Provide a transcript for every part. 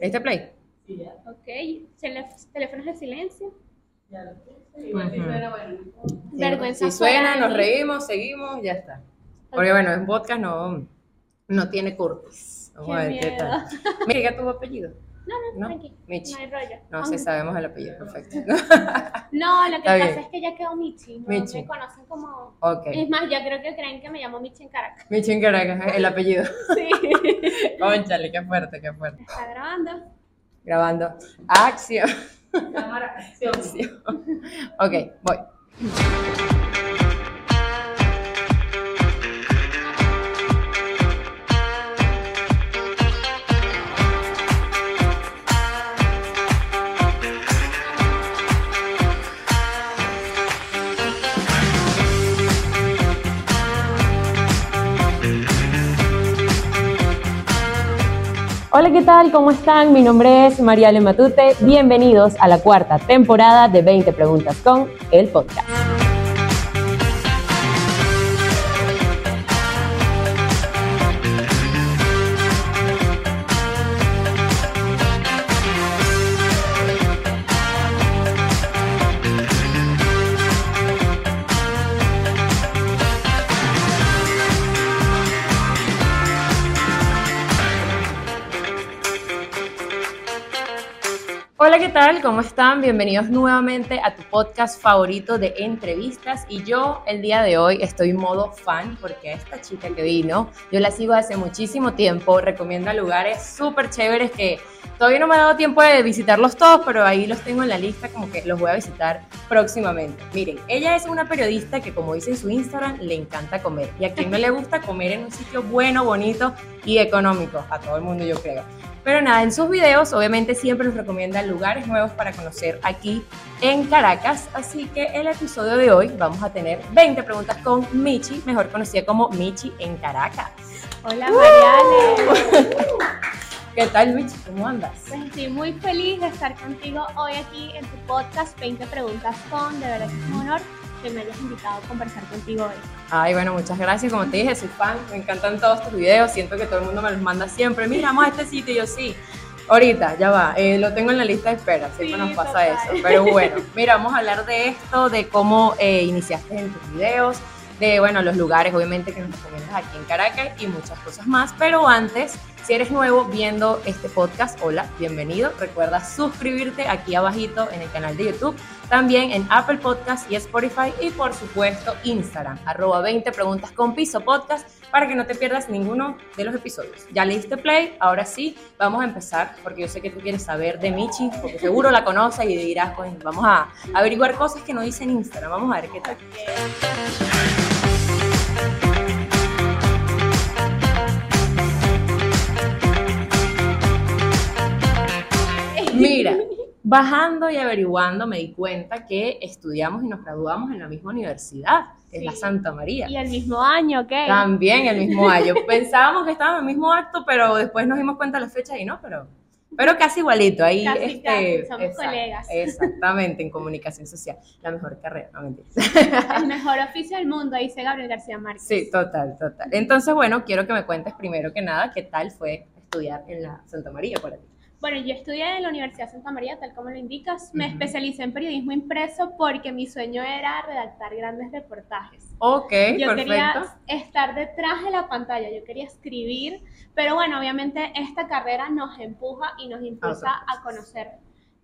¿Este play? Sí, ya. Ok, teléfonos de silencio. Ya lo puse. Igual si Ujú. suena, bueno. Vergüenza Si suena, nos reímos, seguimos, ya está. Porque bueno, en podcast no, no tiene curtis. Vamos Qué a ver qué miedo. tal. Mira, ¿qué tuvo apellido? No, no, ¿No? tranqui. Michi. No hay rollo. No, Aunque- sí sabemos el apellido, perfecto. No, lo que pasa es que ya quedó Michi. No Michi. me conocen como. Ok. Es más, ya creo que creen que me llamo Michi en Caracas. Michi en Caracas, el apellido. Sí. Conchale, qué fuerte, qué fuerte. Está grabando. Grabando. Acción. Cámara, acción. Ok, voy. Hola, ¿qué tal? ¿Cómo están? Mi nombre es Mariale Matute. Bienvenidos a la cuarta temporada de 20 Preguntas con el podcast. Tal? ¿Cómo están? Bienvenidos nuevamente a tu podcast favorito de entrevistas. Y yo el día de hoy estoy modo fan porque esta chica que vino, yo la sigo hace muchísimo tiempo, recomienda lugares súper chéveres que todavía no me ha dado tiempo de visitarlos todos, pero ahí los tengo en la lista como que los voy a visitar próximamente. Miren, ella es una periodista que como dice en su Instagram, le encanta comer. Y a quien no le gusta comer en un sitio bueno, bonito y económico. A todo el mundo yo creo. Pero nada, en sus videos obviamente siempre nos recomienda lugares nuevos para conocer aquí en Caracas. Así que el episodio de hoy vamos a tener 20 preguntas con Michi, mejor conocida como Michi en Caracas. Hola, Mariale. ¿Qué tal Michi? ¿Cómo andas? Pues estoy muy feliz de estar contigo hoy aquí en tu podcast 20 Preguntas con. De verdad es un honor que me hayas invitado a conversar contigo hoy. Ay, bueno, muchas gracias. Como te dije, soy fan, me encantan todos tus videos. Siento que todo el mundo me los manda siempre. Mira, vamos a este sitio y yo sí. Ahorita, ya va, eh, lo tengo en la lista de espera, siempre Sí, nos pasa total. eso. Pero bueno, mira, vamos a hablar de esto, de cómo eh, iniciaste en tus videos, de, bueno, los lugares obviamente que nos recomiendas aquí en Caracas y muchas cosas más. Pero antes, si eres nuevo viendo este podcast, hola, bienvenido. Recuerda suscribirte aquí abajito en el canal de YouTube, también en Apple Podcast y Spotify y por supuesto Instagram, arroba 20 preguntas con piso podcast para que no te pierdas ninguno de los episodios. Ya le diste play, ahora sí, vamos a empezar porque yo sé que tú quieres saber de Michi, porque seguro la conoces y dirás, pues vamos a averiguar cosas que no dice en Instagram, vamos a ver qué tal. Mira, bajando y averiguando me di cuenta que estudiamos y nos graduamos en la misma universidad, que es la Sí. Santa María. Y el mismo año, ¿ok? También el mismo año. Pensábamos que estábamos en el mismo acto, pero después nos dimos cuenta de la fecha y no, pero, pero casi igualito. Ahí, Casi, este, casi, somos colegas. Exactamente, en comunicación social. La mejor carrera, no mentiras. El mejor oficio del mundo, dice Gabriel García Márquez. Sí, total, total. Entonces, bueno, quiero que me cuentes primero que nada qué tal fue estudiar en la Santa María para ti. Bueno, yo estudié en la Universidad Santa María, tal como lo indicas. Me especialicé en periodismo impreso porque mi sueño era redactar grandes reportajes. Ok, Yo perfecto. quería estar detrás de la pantalla, yo quería escribir, pero bueno, obviamente esta carrera nos empuja y nos impulsa otras a conocer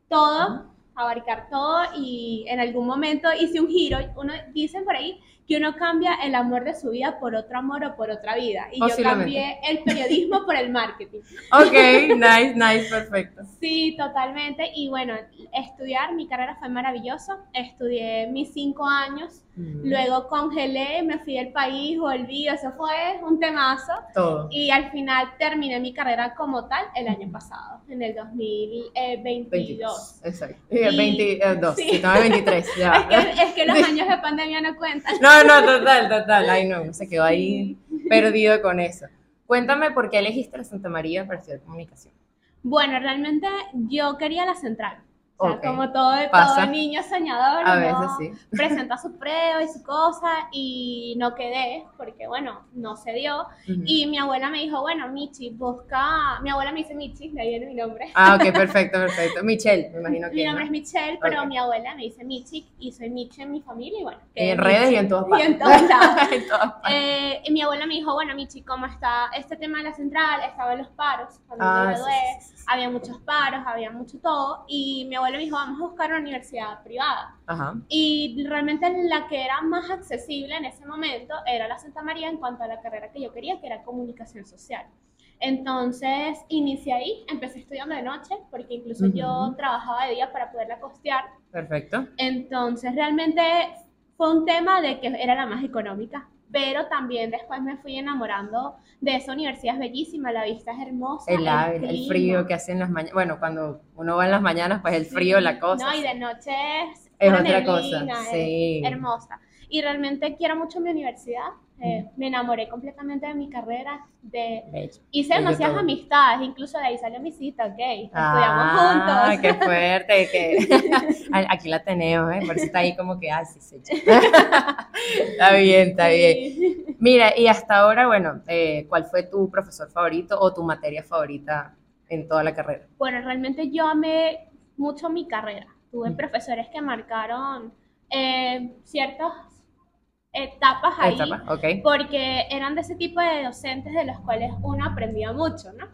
todo, abarcar todo y en algún momento hice un giro. Uno dicen por ahí que uno cambia el amor de su vida por otro amor o por otra vida. Y yo cambié el periodismo por el marketing. Ok, nice, nice, perfecto. Sí, totalmente. Y bueno, estudiar mi carrera fue maravilloso. Estudié mis cinco años. Mm, Luego congelé, me fui del país, volví, eso fue un temazo. Todo. Y al final terminé mi carrera como tal el año pasado, en el 2022. 22. Exacto. Y- 22. sí. Sí, no, 23. Ya. Es que, es que los Sí. años de pandemia no cuentan. No, no, total, total. Ay, no, se quedó ahí perdido con eso. Cuéntame por qué elegiste la Santa María para estudiar comunicación. Bueno, realmente yo quería la central. O sea, Ok. como todo, todo niño soñador, A veces sí. presenta su prueba y su cosa y no quedé porque, bueno, no se dio. Ujú. Y mi abuela me dijo, bueno, Michi, busca... Mi abuela me dice Michi, de ahí viene mi nombre. Ah, ok, perfecto, perfecto. Michelle, me imagino que. Mi nombre ¿no? es Michelle, pero Ok. mi abuela me dice Michi y soy Michi en mi familia y bueno. Y en redes Michi. y en todas Y partes. en todos lados. En todas partes. Eh, y mi abuela me dijo, bueno, Michi, ¿cómo está este tema de la central? Estaba en los paros, cuando Ah, me gradué, sí, sí. había muchos paros, había mucho todo, y mi abuela me dijo, vamos a buscar una universidad privada. Ajá. Y realmente la que era más accesible en ese momento era la Santa María en cuanto a la carrera que yo quería, que era comunicación social. Entonces, inicié ahí, empecé estudiando de noche, porque incluso yo Ujú. trabajaba de día para poderla costear. Perfecto. Entonces, realmente fue un tema de que era la más económica, pero también después me fui enamorando de esa universidad, es bellísima, la vista es hermosa. El, el clima. frío que hace en las mañanas. Bueno, cuando uno va en las mañanas, pues el frío, Sí. la cosa. No, y de noche es, Es otra neblina, cosa, sí. hermosa. Y realmente quiero mucho mi universidad. Eh, me enamoré completamente de mi carrera. De, Bello. hice Bello demasiadas todo. amistades, incluso de ahí salió mi cita, ok. Estudiamos Ah, juntos. qué fuerte. Que... Aquí la tenemos, ¿eh? Por eso está ahí como que, ah, sí, sí. está bien, está bien. Mira, y hasta ahora, bueno, eh, ¿cuál fue tu profesor favorito o tu materia favorita en toda la carrera? Bueno, realmente yo amé mucho mi carrera. Tuve Ujú. profesores que marcaron eh, ciertas etapas ahí, Etapa, ok. porque eran de ese tipo de docentes de los cuales uno aprendía mucho, ¿no?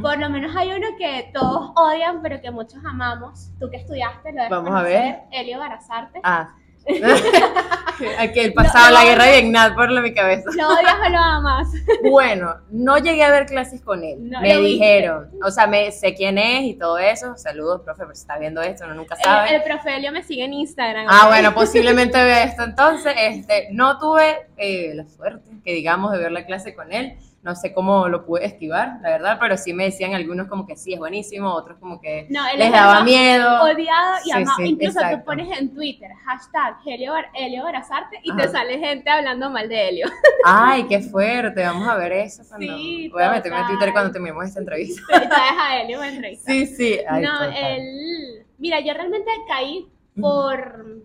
Por lo menos hay uno que todos odian, pero que muchos amamos. Tú que estudiaste, lo debes Vamos a ver. Elio Barazarte. Ah. Aquel pasado No, la no. guerra de Vietnam por la- mi cabeza. ¿Lo odias o lo amas? Bueno, no llegué a ver clases con él. No, me lo dijeron, o sea, me sé quién es y todo eso. Saludos, profe, por si está viendo esto, uno nunca sabe. El, el profe Elio me sigue en Instagram. Ah, ¿ok? bueno, posiblemente vea esto. Entonces, este, no tuve eh, la suerte, que digamos, de ver la clase con él. No sé cómo lo pude esquivar, la verdad, pero sí me decían algunos como que sí, es buenísimo, otros como que No, les es daba miedo. odiado y Sí, amado. sí, Incluso exacto. tú pones en Twitter hashtag Helio, Helio Barazarte y Ajá. te sale gente hablando mal de Helio. Ay, qué fuerte, vamos a ver eso. Cuando... Sí, Voy a meterme en. Twitter cuando terminemos esta entrevista. Traes a Helio en entrevista. Sí, sí. Ay, no, él. Mira, yo realmente caí por,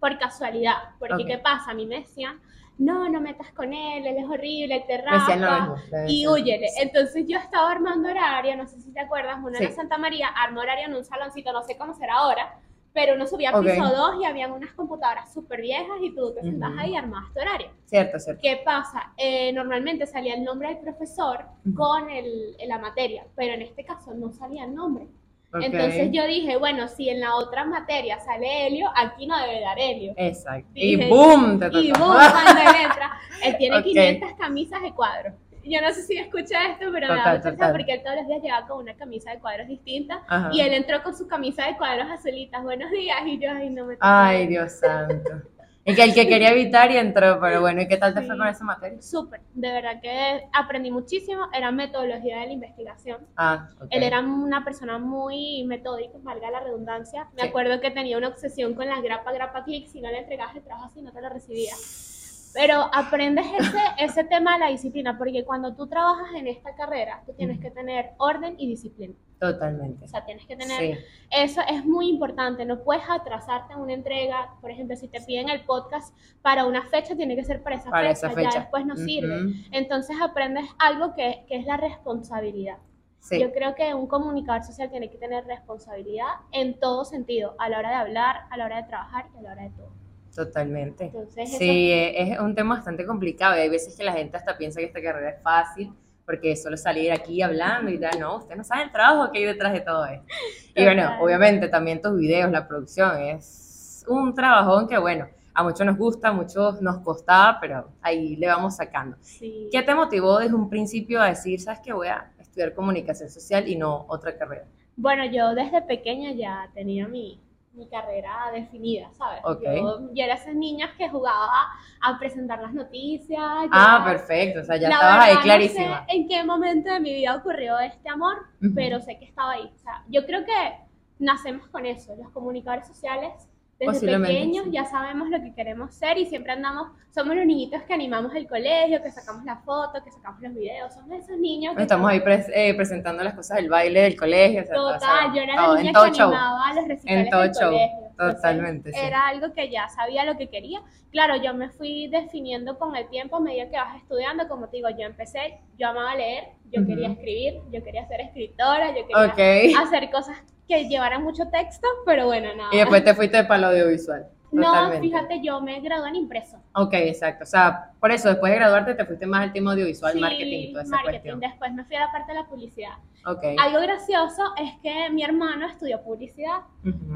por casualidad. Porque. ¿qué pasa? A mí me decían, no, no metas con él, él es horrible, te decían lo raspa. mismo, me Y huyele. Entonces yo estaba armando horario, no sé si te acuerdas, uno Sí. en Santa María armó horario en un saloncito, no sé cómo será ahora, pero uno subía a Ok. piso 2 y habían unas computadoras súper viejas y tú te sentabas Ujú. ahí y armabas tu horario. Cierto, cierto. ¿Qué pasa? Eh, normalmente salía el nombre del profesor con el, la materia, pero en este caso no salía el nombre. Entonces yo dije, bueno, si en la otra materia sale Helio, aquí no debe dar Helio. Exacto. Y boom, te Y tocó. boom, cuando él entra, él tiene Ok. 500 camisas de cuadros. Yo no sé si escucha esto, pero me Total, da mucha risa porque él todos los días llegaba con una camisa de cuadros distinta Ajá. y él entró con su camisa de cuadros azulitas. Buenos días, y yo, ay, no me Ay, Dios santo. Y que el que quería evitar y entró, pero bueno, ¿y qué tal te fue con esa materia? Súper, de verdad que aprendí muchísimo. Era metodología de la investigación. Ah, ok. Él era una persona muy metódica, valga la redundancia. Me Sí. acuerdo que tenía una obsesión con las grapa, grapa, clic. Si no le entregabas el trabajo así, no te lo recibía. Pero aprendes ese, ese tema de la disciplina, porque cuando tú trabajas en esta carrera, tú tienes que tener orden y disciplina. Totalmente. O sea, tienes que tener Sí, eso es muy importante, no puedes atrasarte en una entrega, por ejemplo, si te piden el podcast para una fecha, tiene que ser para esa, para fecha, esa fecha. ya después no sirve. Entonces aprendes algo que, que es la responsabilidad. Sí, Yo creo que un comunicador social tiene que tener responsabilidad en todo sentido, a la hora de hablar, a la hora de trabajar y a la hora de todo. Totalmente. Entonces, Sí, eh, es un tema bastante complicado y hay veces que la gente hasta piensa que esta carrera es fácil porque es solo salir aquí hablando y tal. No, usted no sabe el trabajo que hay detrás de todo esto. Y bueno, obviamente también tus videos, la producción, es un trabajón que bueno, a muchos nos gusta, a muchos nos costaba, pero ahí le vamos sacando. sí. ¿Qué te motivó desde un principio a decir, sabes que voy a estudiar comunicación social y no otra carrera? Bueno, yo desde pequeña ya tenía mi, mi carrera definida, ¿sabes? Ok. Yo, yo era esas niñas que jugaba a presentar las noticias. Ah, yo- perfecto, o sea, ya estabas ahí verdad, clarísima. No sé en qué momento de mi vida ocurrió este amor, Ujú. pero sé que estaba ahí. O sea, yo creo que nacemos con eso. Los comunicadores sociales Desde pequeños sí. ya sabemos lo que queremos ser y siempre andamos, somos los niñitos que animamos el colegio, que sacamos la foto, que sacamos los videos, somos esos niños que Estamos ahí pres- eh, presentando las cosas del baile del colegio. o sea, todo, Total, yo era todo, la niña que show. animaba a los recitales En todo del show, colegio. Entonces, totalmente, sí. Era algo que ya sabía lo que quería. Claro, yo me fui definiendo con el tiempo a medida que vas estudiando. Como te digo, yo empecé, yo amaba leer, yo quería escribir, yo quería ser escritora, yo quería hacer cosas que llevaran mucho texto, pero bueno, nada. Y después te fuiste para lo audiovisual. no, fíjate, yo me gradué en impreso. Ok, exacto. O sea, por eso después de graduarte te fuiste más al tema audiovisual, Sí, marketing, toda esa marketing. cuestión. Después me fui a la parte de la publicidad. Ok. Algo gracioso es que mi hermano estudió publicidad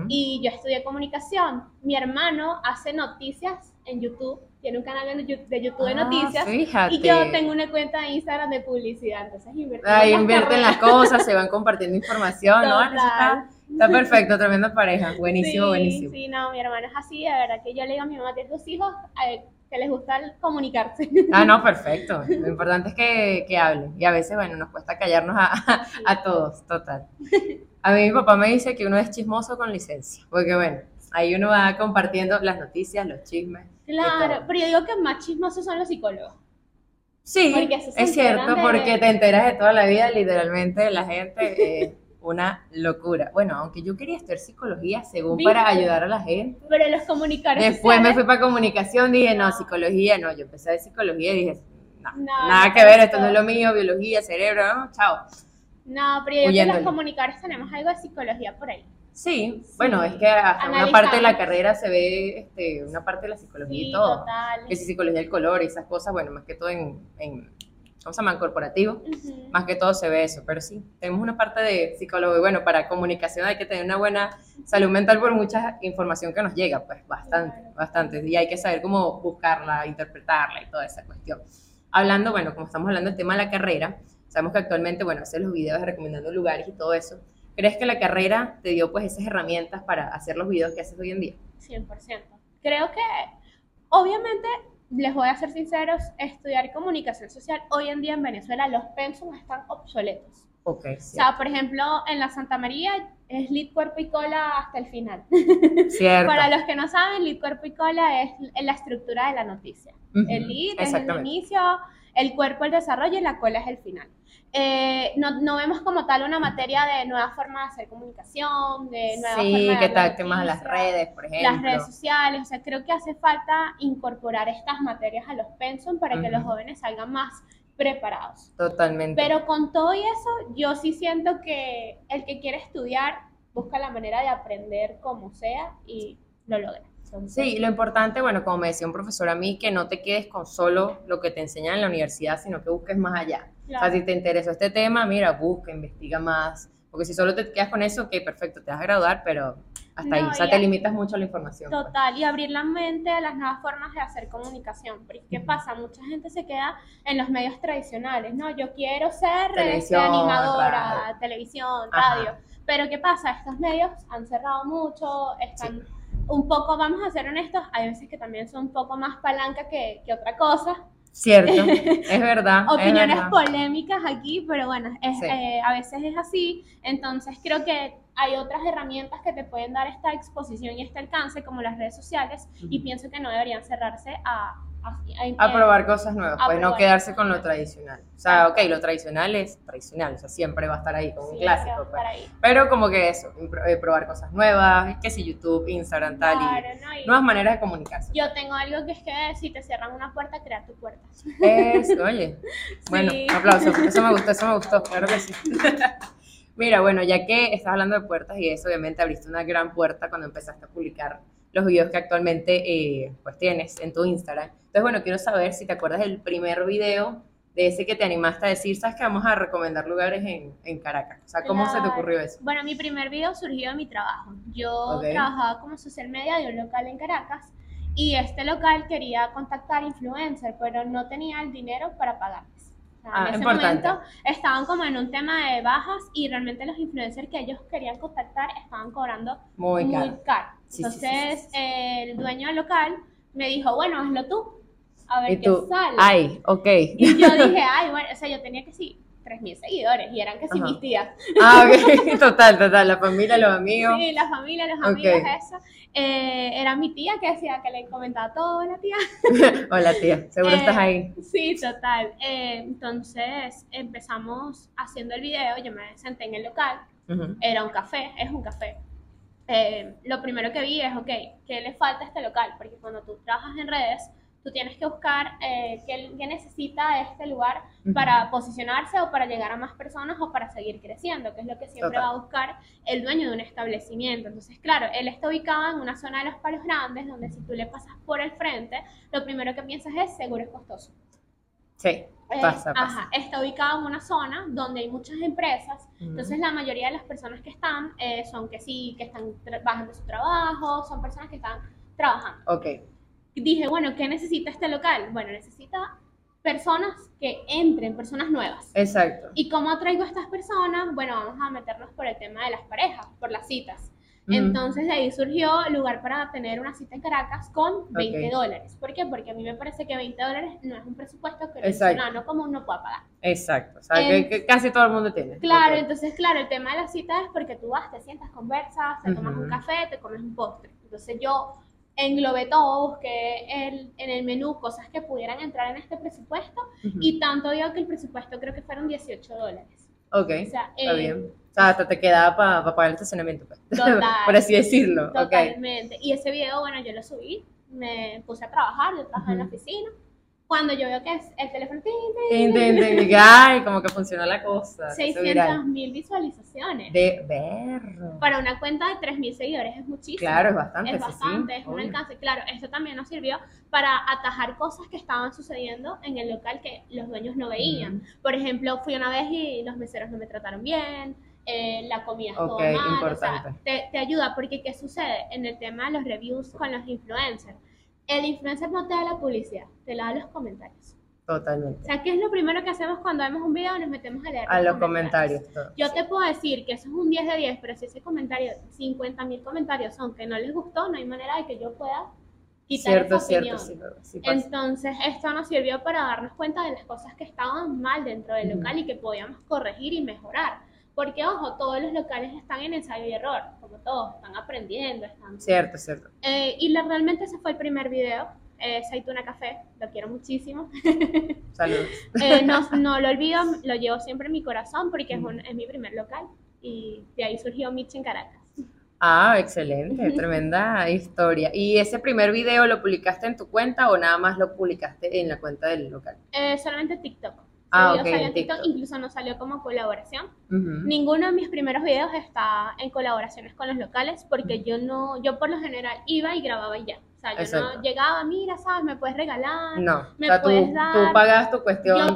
y yo estudié comunicación. Mi hermano hace noticias en YouTube, tiene un canal de Yu- de YouTube de Ah, noticias Fíjate. y yo tengo una cuenta de Instagram de publicidad, entonces invertí en Ahí las invierten cosas, se van compartiendo información, ¿no? Está, está perfecto, tremenda pareja. Buenísimo, sí, buenísimo. Sí, no, mi hermano es así, de verdad que yo le digo a mi mamá, tienes dos hijos eh, que les gusta comunicarse. Ah, no, perfecto. Lo importante es que, que hablen. Y a veces, bueno, nos cuesta callarnos a, a todos, total. A mí mi papá me dice que uno es chismoso con licencia. Porque, bueno, ahí uno va compartiendo las noticias, los chismes. Claro, pero yo digo que más chismosos son los psicólogos. Sí, Porque se es cierto, de- porque te enteras de toda la vida, literalmente, la gente es una locura. Bueno, aunque yo quería estudiar psicología según ¿Viste? para ayudar a la gente. Pero los comunicadores Después me fui para comunicación, dije, no, No. psicología, no, yo empecé de psicología y dije, no, No, nada no que ver, esto no es lo mío, biología, cerebro, no, chao. No, pero yo digo que los comunicadores tenemos algo de psicología por ahí. Sí, bueno, es que hasta una parte de la carrera se ve este, una parte de la psicología y Sí, todo. total. Que si psicología del color y esas cosas, bueno, más que todo en, en ¿cómo se llama? En corporativo, más que todo se ve eso, pero sí, tenemos una parte de psicólogo y bueno, para comunicación hay que tener una buena salud mental por mucha información que nos llega, pues bastante, Claro. bastante, y hay que saber cómo buscarla, interpretarla y toda esa cuestión. Hablando, bueno, como estamos hablando del tema de la carrera, sabemos que actualmente, bueno, hacer los videos recomendando lugares y todo eso, ¿crees que la carrera te dio pues esas herramientas para hacer los videos que haces hoy en día? 100%. Creo que, obviamente, les voy a ser sinceros, estudiar comunicación social hoy en día en Venezuela, los pensum están obsoletos. Ok, O sea, por ejemplo, en la Santa María es lead, cuerpo y cola hasta el final. cierto. Para los que no saben, lead, cuerpo y cola es la estructura de la noticia. Ujú, El lead es el inicio, el cuerpo el desarrollo y la cola es el final. Eh, no, no vemos como tal una materia de nueva forma de hacer comunicación, de nueva Sí, forma de que dar te temas a las redes, por ejemplo. las redes sociales, o sea, creo que hace falta incorporar estas materias a los pensum para que Ujú. los jóvenes salgan más preparados. Totalmente. Pero con todo y eso, yo sí siento que el que quiere estudiar busca la manera de aprender como sea y lo logra. Entonces, Sí, lo importante, bueno, como me decía un profesor a mí, que no te quedes con solo lo que te enseñan en la universidad, sino que busques más allá. O claro. sea, si te interesó este tema, mira, busca, investiga más. Porque si solo te quedas con eso, ok, perfecto, te vas a graduar, pero hasta ahí. No, O sea, te a- limitas mucho a la información. pues. Total, y abrir la mente a las nuevas formas de hacer comunicación. Porque, ¿qué pasa? Mucha gente se queda en los medios tradicionales, ¿no? Yo quiero ser este, Televisión, animadora, radio. televisión, Ajá. radio. Pero, ¿qué pasa? Estos medios han cerrado mucho, están un poco, vamos a ser honestos, hay veces que también son un poco más palanca que, que otra cosa. Cierto, es verdad. es Opiniones verdad. polémicas aquí, pero bueno, es, Sí. eh, a veces es así. Entonces creo que hay otras herramientas que te pueden dar esta exposición y este alcance, como las redes sociales, y pienso que no deberían cerrarse a... a, A probar cosas nuevas, pues no quedarse con lo tradicional. O sea, ok, lo tradicional es tradicional, o sea, siempre va a estar ahí como un clásico, pues. Pero como que eso, eh, probar cosas nuevas, que si YouTube, Instagram, tal, y nuevas maneras de comunicarse. Yo tengo algo que es que si te cierran una puerta, crea tu puerta. Es, oye, bueno, Sí. aplausos, eso me gustó, eso me gustó, claro que sí. Mira, bueno, ya que estás hablando de puertas y eso, obviamente abriste una gran puerta cuando empezaste a publicar los videos que actualmente eh, pues tienes en tu Instagram. Entonces, bueno, quiero saber si te acuerdas del primer video de ese que te animaste a decir, sabes que vamos a recomendar lugares en, en Caracas. O sea, ¿cómo se te ocurrió eso? Bueno, mi primer video surgió de mi trabajo. Yo trabajaba como social media de un local en Caracas y este local quería contactar influencers, pero no tenía el dinero para pagarles. O sea, Ah, en ese importante. momento estaban como en un tema de bajas y realmente los influencers que ellos querían contactar estaban cobrando Muy muy caro. Sí, Entonces, sí, sí. el dueño del local me dijo, bueno, hazlo tú, a ver Y qué tú, sale. ay, ok. Y yo dije, ay, bueno, o sea, yo tenía que sí, 3.000 seguidores y eran casi Ajá. mis tías. Ah, ok, total, total, la familia, los amigos. Sí, la familia, los amigos, eso. Eh, era mi tía que decía que le comentaba todo, la tía. Hola tía, seguro Eh, estás ahí. Sí, total. Eh, entonces empezamos haciendo el video, yo me senté en el local, era un café, es un café. Eh, lo primero que vi es, ok, ¿qué le falta a este local? Porque cuando tú trabajas en redes, tú tienes que buscar eh, qué, qué necesita este lugar para posicionarse o para llegar a más personas o para seguir creciendo, que es lo que siempre Total. va a buscar el dueño de un establecimiento. Entonces, claro, él está ubicado en una zona de los palos grandes, donde si tú le pasas por el frente, lo primero que piensas es seguro es costoso. Sí, Eh, pasa. Ajá, está ubicado en una zona donde hay muchas empresas, Ujú. entonces la mayoría de las personas que están eh, son que sí, que están tra- bajando su trabajo, son personas que están trabajando. Ok, Dije, bueno, ¿qué necesita este local? Bueno, necesita personas que entren, personas nuevas. exacto. ¿Y cómo atraigo a estas personas? Bueno, vamos a meternos por el tema de las parejas, por las citas. Ujú. Entonces de ahí surgió el lugar para tener una cita en Caracas con 20 Ok. dólares. ¿Por qué? Porque a mí me parece que 20 dólares no es un presupuesto que el Exacto. venezolano común no pueda pagar. Exacto, o sea, En- que, que casi todo el mundo tiene. Claro, Ok. entonces, claro, el tema de la cita es porque tú vas, te sientas, conversas, te tomas Ujú. un café, te comes un postre. Entonces yo englobé todo, busqué el- en el menú cosas que pudieran entrar en este presupuesto y tanto dio que el presupuesto creo que fueron 18 dólares. Ok, O sea, está eh, bien. O sea, hasta te quedaba para pagar el estacionamiento, pues. Total. por así decirlo. Totalmente. Y ese video, bueno, yo lo subí, me puse a trabajar, yo trabajaba en la oficina. Cuando yo veo que es el teléfono, y, Ay, como que funcionó la cosa. se hizo 600 viral. mil visualizaciones. De verlo. Para una cuenta de 3.000 seguidores es muchísimo. Claro, es bastante. es sí, sí, bastante, es un obvio. alcance. Claro, esto también nos sirvió para atajar cosas que estaban sucediendo en el local que los dueños no veían. Por ejemplo, fui una vez y los meseros no me trataron bien, eh, la comida estuvo Ok, mal, o sea, te, te ayuda porque ¿qué sucede? En el tema de los reviews con los influencers, el influencer no te da la publicidad, te la da los comentarios. O Totalmente. sea, ¿qué es lo primero que hacemos cuando vemos un video? Nos metemos a leer A los comentarios. yo te puedo decir que eso es un 10 de 10, pero si ese comentario, 50 mil comentarios son que no les gustó, no hay manera de que yo pueda quitar Cierto, esa cierto, opinión. sí. Entonces, esto nos sirvió para darnos cuenta de las cosas que estaban mal dentro del local y que podíamos corregir y mejorar. Porque, ojo, todos los locales están en ensayo y error, como todos, están aprendiendo, están... Cierto, cierto. Eh, y la- realmente ese fue el primer video, eh, Saituna Café, lo quiero muchísimo. Saludos. Eh, no, no lo olvido, lo llevo siempre en mi corazón porque es, un- es mi primer local y de ahí surgió Mitch en Caracas. Ah, excelente, tremenda historia. ¿Y ese primer video lo publicaste en tu cuenta o nada más lo publicaste en la cuenta del local? Eh, solamente TikTok. Ah, Ese ok, video salió en TikTok, TikTok. incluso no salió como colaboración. Ujú. Ninguno de mis primeros videos está en colaboraciones con los locales porque yo no, yo por lo general iba y grababa y ya. O sea, yo Exacto. no llegaba, mira, sabes, me puedes regalar. No, ¿Me o sea, tú, puedes dar? tú pagas tu cuestión Yo lo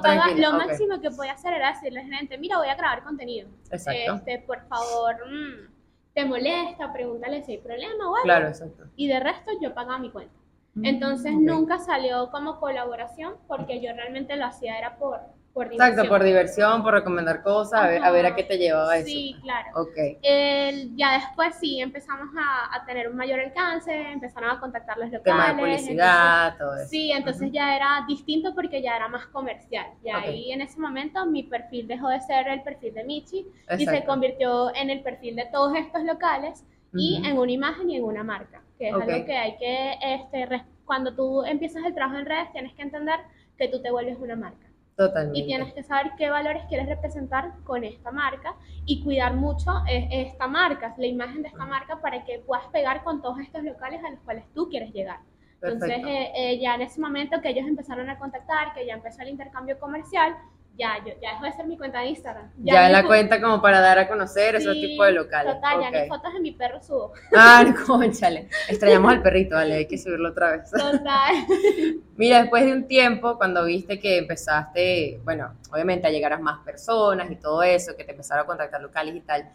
ok. máximo que podía hacer era decirle a la gente, mira, voy a grabar contenido. Exacto. Este, por favor, mm, te molesta, pregúntale si hay problema o algo. Claro, exacto. Y de resto yo pagaba mi cuenta. Entonces Ok. nunca salió como colaboración porque yo realmente lo hacía era por, por Exacto, diversión. por diversión, por recomendar cosas, a ver, a ver a qué te llevaba eso. Sí, claro. Ok, El- ya después sí empezamos a, a tener un mayor alcance, empezaron a contactar los locales. tema de publicidad, todo entonces- eso. sí, entonces ya era distinto porque ya era más comercial. Ya Ok. ahí en ese momento mi perfil dejó de ser el perfil de Michi y se Exacto. convirtió en el perfil de todos estos locales y Ujú. en una imagen y en una marca, que es Ok. algo que hay que, este, cuando tú empiezas el trabajo en redes, tienes que entender que tú te vuelves una marca Totalmente. y tienes que saber qué valores quieres representar con esta marca y cuidar mucho eh, esta marca, la imagen de esta marca para que puedas pegar con todos estos locales a los cuales tú quieres llegar. Entonces, Perfecto. eh, eh, ya en ese momento que ellos empezaron a contactar, que ya empezó el intercambio comercial, ya, yo, ya dejó de ser mi cuenta de Instagram. ya ni la cuenta como para dar a conocer esos tipos de locales. Total, ya ni fotos de mi perro subo. Ah, conchale. Extrañamos al perrito, vale, hay que subirlo otra vez. Total. Mira, después de un tiempo, cuando viste que empezaste, bueno, obviamente a llegar a más personas y todo eso, que te empezaron a contactar locales y tal,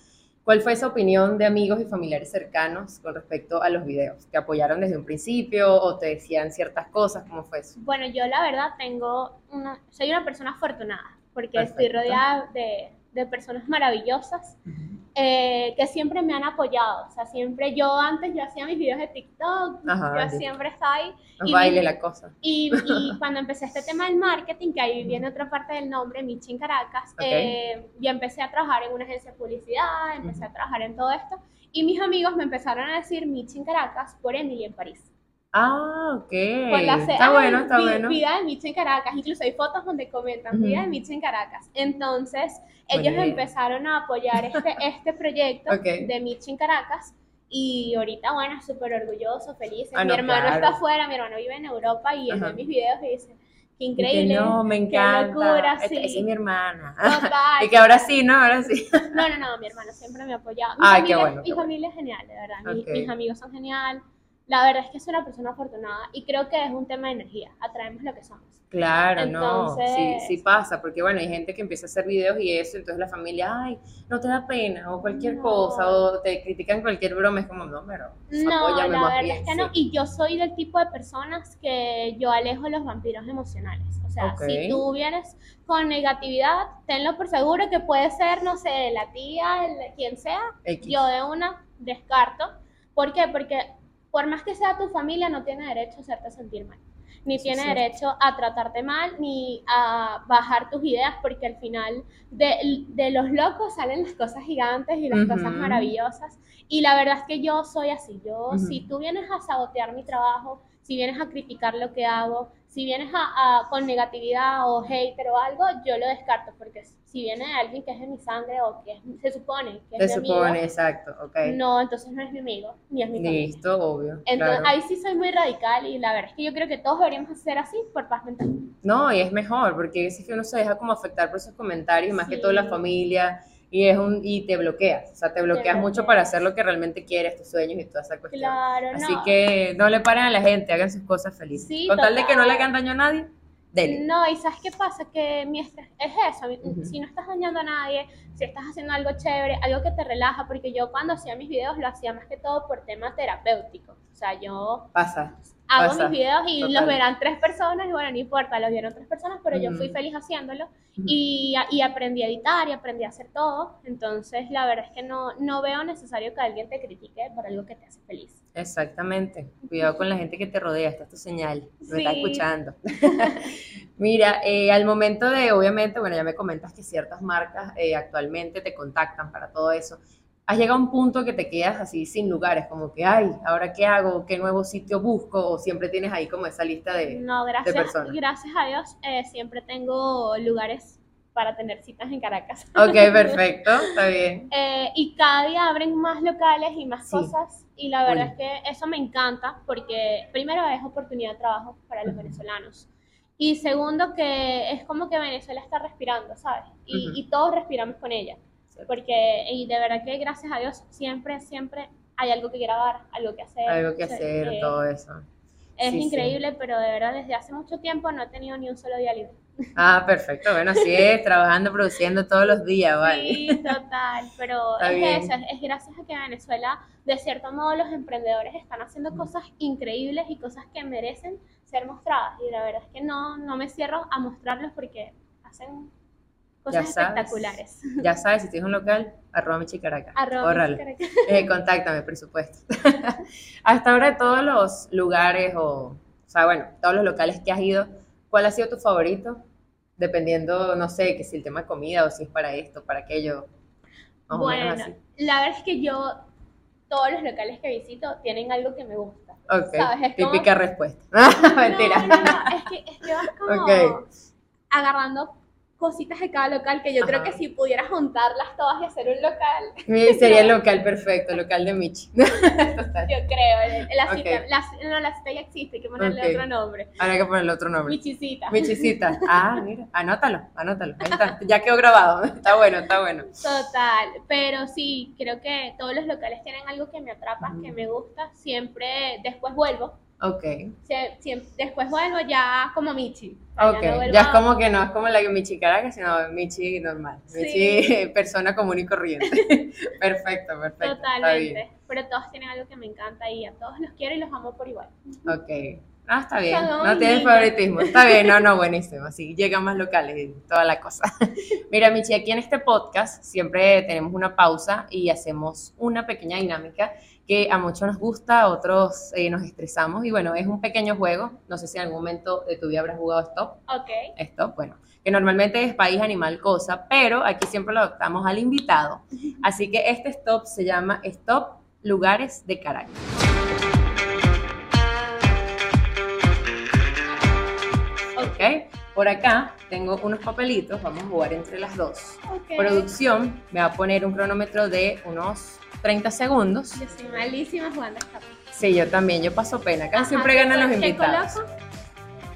¿cuál fue esa opinión de amigos y familiares cercanos con respecto a los videos? ¿Te apoyaron desde un principio o te decían ciertas cosas? ¿Cómo fue eso? Bueno, yo la verdad tengo una, soy una persona afortunada porque estoy rodeada de, de personas maravillosas eh, que siempre me han apoyado. O sea, siempre yo antes yo hacía mis videos de TikTok, Ajá, yo listo. siempre estaba ahí. Y bailes, mi- la cosa. Y, y cuando empecé este tema del marketing, que ahí viene otra parte del nombre, Michi en Caracas, Ok. eh, yo empecé a trabajar en una agencia de publicidad, empecé a trabajar en todo esto, y mis amigos me empezaron a decir Michi en Caracas por Emily en París. Ah, ok. La se- Está ay, bueno, está vi- bueno. Vida de Michi en Caracas, incluso hay fotos donde comentan Ujú. Vida de Michi en Caracas. Entonces, ellos empezaron a apoyar este, este proyecto Ok. de Michi en Caracas. Y ahorita, bueno, súper orgulloso, feliz. Ah, mi no, hermano claro. está afuera, mi hermano vive en Europa y él ve mis videos y dice, qué Y que increíble. no, me qué encanta. locura, Esta- sí. Esa es mi hermana. Total. y que ahora sí, ¿no? Ahora sí. No, no, no, mi hermano siempre me ha apoyado. Mi Ay, qué familia, bueno, mi qué bueno. familia es genial, de verdad. Mi- Ok. mis amigos son genial. La verdad es que soy una persona afortunada y creo que es un tema de energía. Atraemos lo que somos. Claro, no, sí, Entonces- sí pasa, porque bueno, hay gente que empieza a hacer videos y eso, entonces la familia, ay, no te da pena, o cualquier No. cosa, o te critican cualquier broma, es como, no, pero No, la verdad bien, es que sí. no. Y yo soy del tipo de personas que yo alejo los vampiros emocionales. O sea, si tú vienes con negatividad, tenlo por seguro que puede ser, no sé, la tía, el- quien sea, X. yo de una descarto. ¿Por qué? Porque por más que sea tu familia, no tiene derecho a hacerte sentir mal. Ni tiene derecho a tratarte mal, ni a bajar tus ideas, porque al final de, de los locos salen las cosas gigantes y las cosas maravillosas. Y la verdad es que yo soy así. Yo, si tú vienes a sabotear mi trabajo, si vienes a criticar lo que hago, si vienes a, a- con negatividad o hater o algo, yo lo descarto, porque si viene de alguien que es de mi sangre o que es- se supone que es mi amigo, supone, exacto, ok. no, entonces no es mi amigo, ni es mi familia. Listo, obvio. Entonces, claro. ahí sí soy muy radical y la verdad es que yo creo que todos deberíamos hacer así por paz mental. No, y es mejor, porque es que uno se deja como afectar por esos comentarios, más que Sí. todo la familia, y es un y te bloqueas, o sea, te bloqueas mucho bloqueas. para hacer lo que realmente quieres, tus sueños y toda esa cuestión. Claro, Así no. que no le paren a la gente, hagan sus cosas felices. Sí, Con tal de que no le total. hagan daño a nadie, dele. No, y ¿sabes qué pasa? Que mi estrés es eso. mi- Ujú. Si no estás dañando a nadie, si estás haciendo algo chévere, algo que te relaja, porque yo cuando hacía mis videos lo hacía más que todo por tema terapéutico. O sea, yo Pasa. Hago Pasa, mis videos y total. los verán tres personas y bueno, no importa, los vieron tres personas, pero yo fui feliz haciéndolo y, y aprendí a editar y aprendí a hacer todo. Entonces, la verdad es que no, no veo necesario que alguien te critique por algo que te hace feliz. Exactamente. Cuidado con la gente que te rodea, esta es tu señal. Me está Sí. escuchando. Mira, eh, al momento de, obviamente, bueno, ya me comentas que ciertas marcas eh, actualmente te contactan para todo eso. ¿Has llegado a un punto que te quedas así sin lugares, como que, ay, ¿ahora qué hago? ¿Qué nuevo sitio busco? ¿O siempre tienes ahí como esa lista de... No, gracias, personas. gracias a Dios, eh, siempre tengo lugares para tener citas en Caracas. Ok, perfecto, está bien. Eh, y cada día abren más locales y más Sí. cosas. Y la verdad Uy. es que eso me encanta porque primero es oportunidad de trabajo para los venezolanos. Y segundo que es como que Venezuela está respirando, ¿sabes? Y todos respiramos con ella. Porque, y de verdad que gracias a Dios siempre, siempre hay algo que grabar, algo que hacer. Algo que O sea, hacer, eh, todo eso. Es Sí, sí. increíble, pero de verdad desde hace mucho tiempo no he tenido ni un solo día libre. Ah, perfecto. Bueno, así es, trabajando, produciendo todos los días, vale. Sí, total, pero es eso, es, es gracias a que Venezuela, de cierto modo, los emprendedores están haciendo Mm. cosas increíbles y cosas que merecen ser mostradas. Y la verdad es que no, no me cierro a mostrarlos porque hacen Ya cosas sabes. espectaculares. Ya sabes, si tienes un local, arroba mi chicaraca. Arroba. Caracas. Eh, contáctame, presupuesto. Hasta ahora todos los lugares o, o sea, bueno, todos los locales que has ido, ¿cuál ha sido tu favorito? Dependiendo, no sé, que si el tema de comida o si es para esto, para aquello. Más o menos Bueno, así. la verdad es que yo, todos los locales que visito tienen algo que me gusta. Ok, ¿sabes? Es como- típica respuesta. Mentira. No, no, no, es que, es que vas como Ok. agarrando cositas de cada local que yo creo Ajá. que si pudieras juntarlas todas y hacer un local, Mi- Sería el local perfecto, local de Michi. Yo creo. La cita, la, no, la cita ya existe, hay que ponerle Ok. otro nombre. Ahora hay que ponerle otro nombre. Michisita. Michisita. Ah, mira, anótalo, anótalo. Ahí está. Ya quedó grabado. Está bueno, está bueno. Total, pero sí, creo que todos los locales tienen algo que me atrapa, que me gusta. Siempre, después vuelvo. Ok. Sie- siem- después vuelvo ya como Michi. Ok, no vuelvo ya es como que no es como la Michi Caracas, sino Michi normal. Sí. Michi persona común y corriente. perfecto, perfecto. Totalmente. Pero todos tienen algo que me encanta y a todos los quiero y los amo por igual. Ok, Ah, está bien. No tienes favoritismo. Está bien, no, no, buenísimo. Así llegan más locales y toda la cosa. Mira, Michi, aquí en este podcast siempre tenemos una pausa y hacemos una pequeña dinámica que a muchos nos gusta, a otros eh, nos estresamos. Y bueno, es un pequeño juego. No sé si en algún momento de tu vida habrás jugado Stop. Ok. Stop, bueno, que normalmente es país, animal, cosa, pero aquí siempre lo adoptamos al invitado. Así que este stop se llama Stop Lugares de Caracas. Por acá tengo unos papelitos, vamos a jugar entre las dos. Producción me va a poner un cronómetro de unos 30 segundos. Yo soy malísima jugando esta. Sí, yo también, yo paso pena. Acá Ajá, siempre ¿qué ganan los invitados. coloco?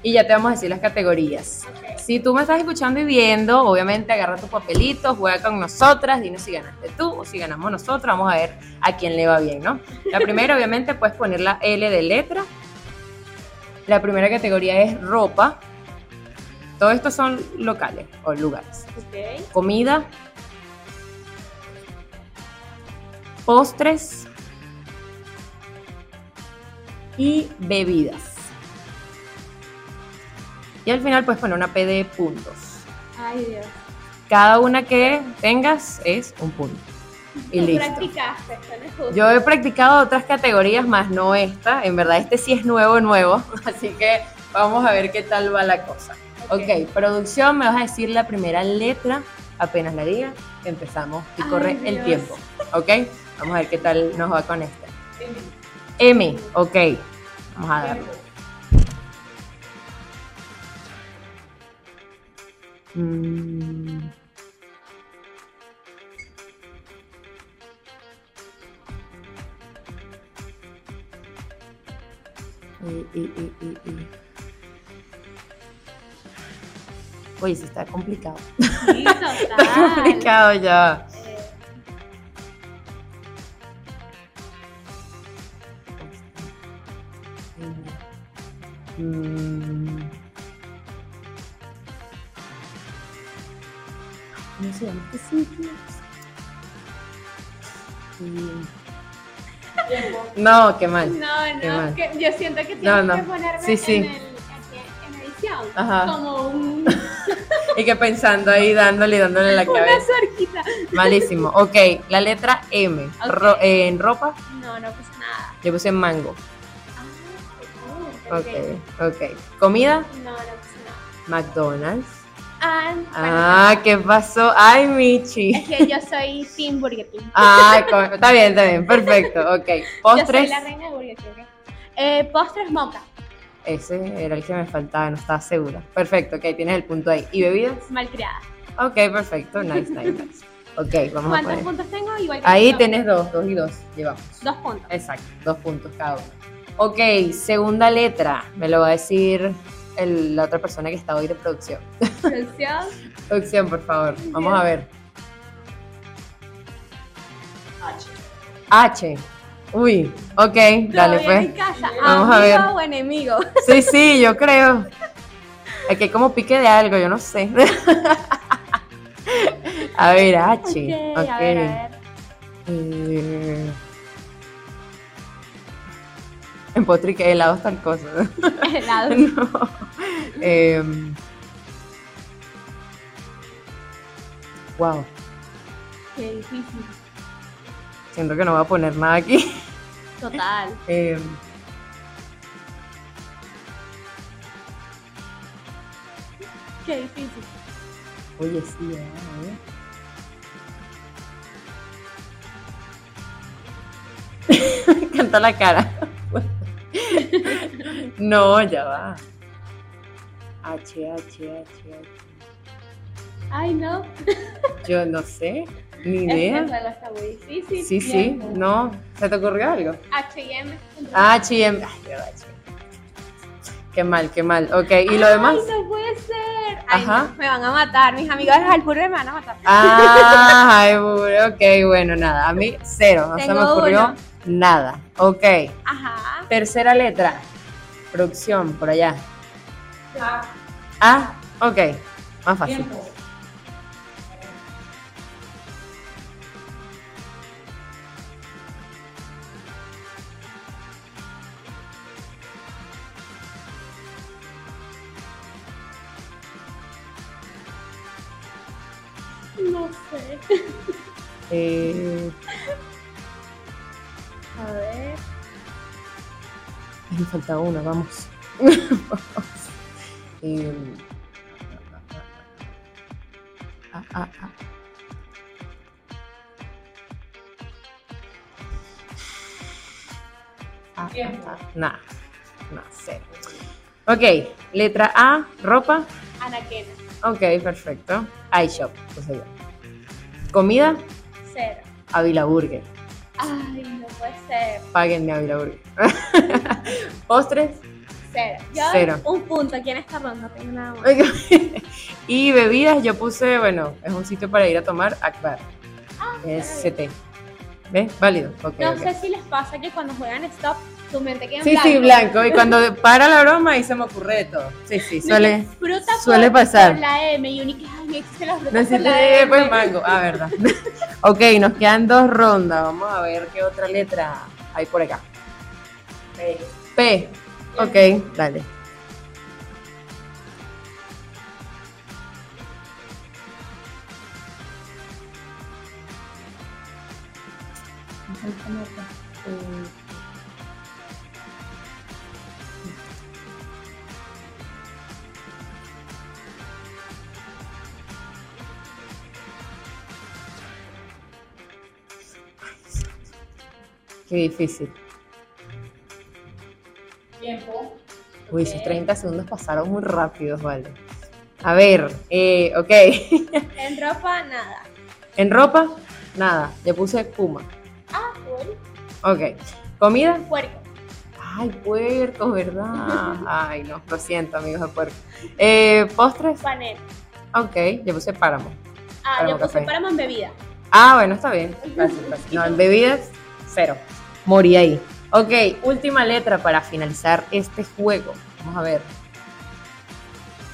Y ya te vamos a decir las categorías. Si tú me estás escuchando y viendo, obviamente agarra tu papelito, juega con nosotras, dinos si ganaste tú o si ganamos nosotros, vamos a ver a quién le va bien, ¿no? La primera, obviamente, puedes poner la L de letra. La primera categoría es ropa. Todo esto son locales o lugares. Comida. Postres. Y bebidas. Y al final puedes poner una P de puntos. Ay, Dios. Cada una que tengas es un punto. Y Tú listo. practicaste, no. Yo he practicado otras categorías, más no esta. En verdad, este sí es nuevo, nuevo. Así que vamos a ver qué tal va la cosa. Ok, producción, me vas a decir la primera letra. Apenas la diga, empezamos y Ay, corre el tiempo. Ok, vamos a ver qué tal nos va con esta. M, ok. Vamos a darle. Mm. Eh, eh, eh, Oye, sí está complicado. Sí, total. complicado ya. ¿Cómo se llama este sitio? No, qué mal. No, Qué no, mal. que yo siento que tienes No, no. que ponerme Sí, sí. en, el, en edición Ajá. como un, Y que pensando ahí, dándole y dándole la una cabeza. cerquita. Malísimo. Ok, la letra M. Ro- eh, en ropa, No, no pasa nada. yo puse mango. Ah, Ok, ok. Comida, No, no pasa nada. McDonald's. Ah, bueno, Ah, ¿qué pasó? Ay, Michi. Es que yo soy Team Burger King. Ah, está bien, está bien, perfecto. Ok, Yo soy postres. la reina de Burger King. Eh, postres moca, Ese era el que me faltaba, no estaba segura. Perfecto, ok, tienes el punto ahí. ¿Y bebidas? malcriada. Ok, perfecto, nice, nice, nice. Ok, vamos a ¿Cuántos poner. puntos tengo? Igual que Ahí tienes dos, dos y dos, llevamos. Dos puntos. Exacto, dos puntos cada uno. Ok, segunda letra, me lo va a decir el- la otra persona que está hoy de producción. Producción. Producción, por favor, vamos a ver. H. H. Uy, ok, dale pues. en casa. Vamos a ¿Amigo ver. o enemigo? Sí, sí, yo creo. Aquí hay como pique de algo, yo no sé. a ver, H. Ok, Ok. a ver, a ver. Eh, helados tal cosa. Helado. no. Em, wow, Qué difícil. Siento que no voy a poner nada aquí. Total. Em, Qué difícil. oye, sí, ¿eh? a ver. Canta la cara. no, ya va. H, H, H, H. Ay, no. Yo no sé, ni idea. Sí, sí, no. ¿Se te ocurrió algo? H&M. H&M. H&M. Qué mal, qué mal. Ok, ¿y lo demás? Ay, no puede ser. Ay, Ajá. no, me van a matar. Mis amigos del Alpurbe me van a matar. Ah, ay, bu- ok, bueno, nada. A mí cero, no se me Tengo ocurrió uno. nada. Ok, Ajá. tercera letra. Producción, por allá. A. Ah, ok, más fácil. Tiempo. Eh, A ver. ay, me falta una, vamos. Eh, ah, ah, ah. Ah, ah, ah, Nah, sé. Ok, letra A, ropa. Anaquena. Ok, perfecto. iShop, puse yo. Comida, Cero. Avila Burger. Ay, no puede ser. Páguenme Avila Burger. Postres, Cero. Yo Cero. un punto aquí en esta ronda, tengo nada más. y bebidas, yo puse, bueno, es un sitio para ir a tomar Akbar. es está CT. ¿Ves? Válido. No sé si les pasa que cuando juegan stop, tu mente queda en Sí, blanco. sí, blanco. Y cuando para la broma, ahí se me ocurre de todo. Sí, sí, suele. Suele por, pasar. por la M y que, ay, existe la fruta No por sé, la M. pues mango. Ah, verdad. ok, nos quedan dos rondas. Vamos a ver qué otra letra hay por acá. P. P. Ok, dale. Qué difícil. Tiempo. Uy, esos 30 segundos pasaron muy rápidos, vale. A ver, eh, ok. En ropa, nada. en ropa, nada. Le puse puma. Ah, cool. Ok. Comida, Puerco. ay, puerco, ¿verdad? Ay, no, lo siento, amigos de puerco. Eh, postres, Panel. ok. Le puse páramo. Ah, Páramo yo puse café. para más bebida. Ah, bueno, está bien. No, en bebidas, cero. Morí ahí. Ok, última letra para finalizar este juego. Vamos a ver.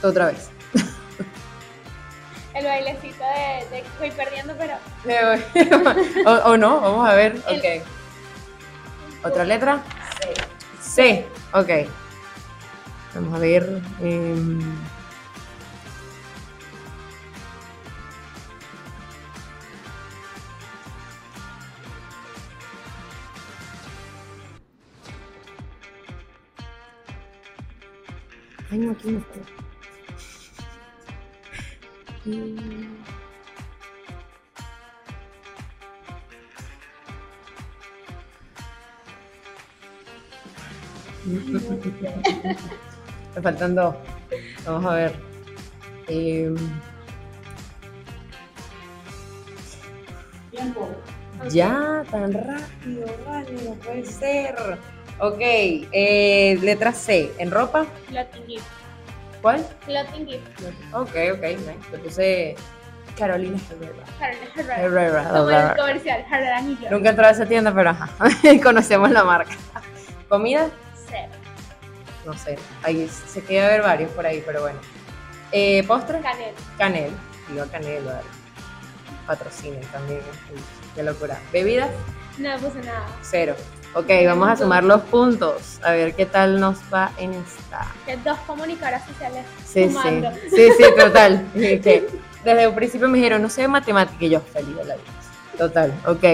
Otra vez. El bailecito de, de voy perdiendo, pero o, o no, vamos a ver. El- Ok. Otra letra. C. C. Ok. Vamos a ver. em, Ay, no, aquí no está. Me faltan dos. Vamos a ver. Em, Tiempo. ya, tan rápido, vale, no puede ser. Ok, eh, letra C. ¿En ropa? clothing gift. ¿Cuál? Clothing gift. Ok, ok, nice. Puse Carolina Herrera. Carolina Herrera. Herrera. Como el Herrera. comercial, Herrera Anillo. Nunca entré a esa tienda, pero ajá. Conocemos la marca. ¿Comida? Cero. No sé. Ahí se queda ver varios por ahí, pero bueno. Eh, ¿Postre? Canel. Canel. Digo Canel. Patrocinen también. Qué locura. ¿Bebidas? No puse nada. Cero. Ok, vamos a sumar los puntos. A ver qué tal nos va en esta. Que dos comunicadoras sociales Sí, sumando. sí. Sí, sí, total. Que desde un principio me dijeron, no sé de matemática, y yo feliz de la vida. Total, ok.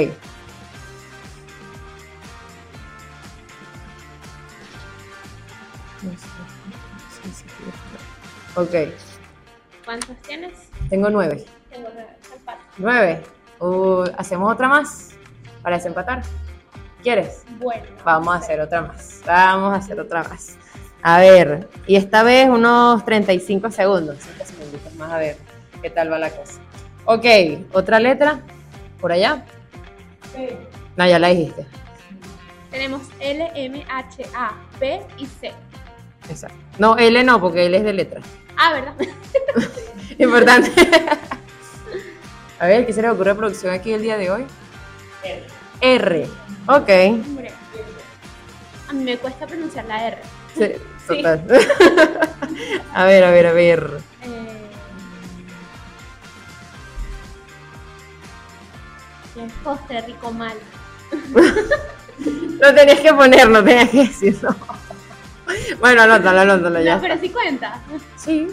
Ok, ¿Cuántos tienes? tengo nueve. Tengo nueve. Empate. ¿Nueve? Uh, ¿Hacemos otra más? Para desempatar. ¿Quieres? Bueno. Vamos a hacer otra más. Vamos a hacer otra más. A ver, y esta vez unos 35 segundos, 5 segunditos más, a ver qué tal va la cosa. Ok, otra letra, por allá. P. No, ya la dijiste. Tenemos L, M, H, A, P y C. Exacto. No, L no, porque L es de letra. Ah, ¿verdad? Importante. a ver, ¿qué se les ocurre de producción aquí el día de hoy? R. R. Ok. A mí me cuesta pronunciar la R. Sí, total. a ver, a ver, a ver. Eh... ¿Qué postre rico mal? Lo tenías que poner, no tenías que decirlo. Bueno, anótalo, anótalo ya. No, pero sí cuenta. Sí,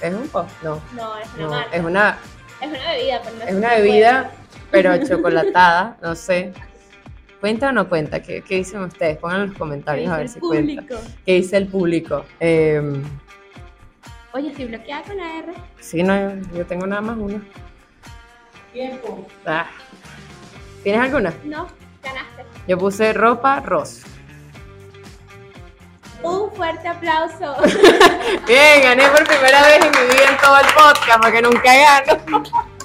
es un post. No, No, es una no, marca. es una. Es Es una bebida, pero no Es una bebida, pero chocolatada, no sé. ¿Cuenta o no cuenta? ¿Qué, qué dicen ustedes? Pongan en los comentarios a ver si cuenta. ¿Qué dice el público? Eh, Oye, estoy bloqueada con la R. sí, no, yo tengo nada más una. Tiempo. Ah. ¿Tienes alguna? No, ganaste. Yo puse ropa rosa. Un fuerte aplauso. Bien, gané por primera vez en mi vida en todo el podcast, porque nunca gano.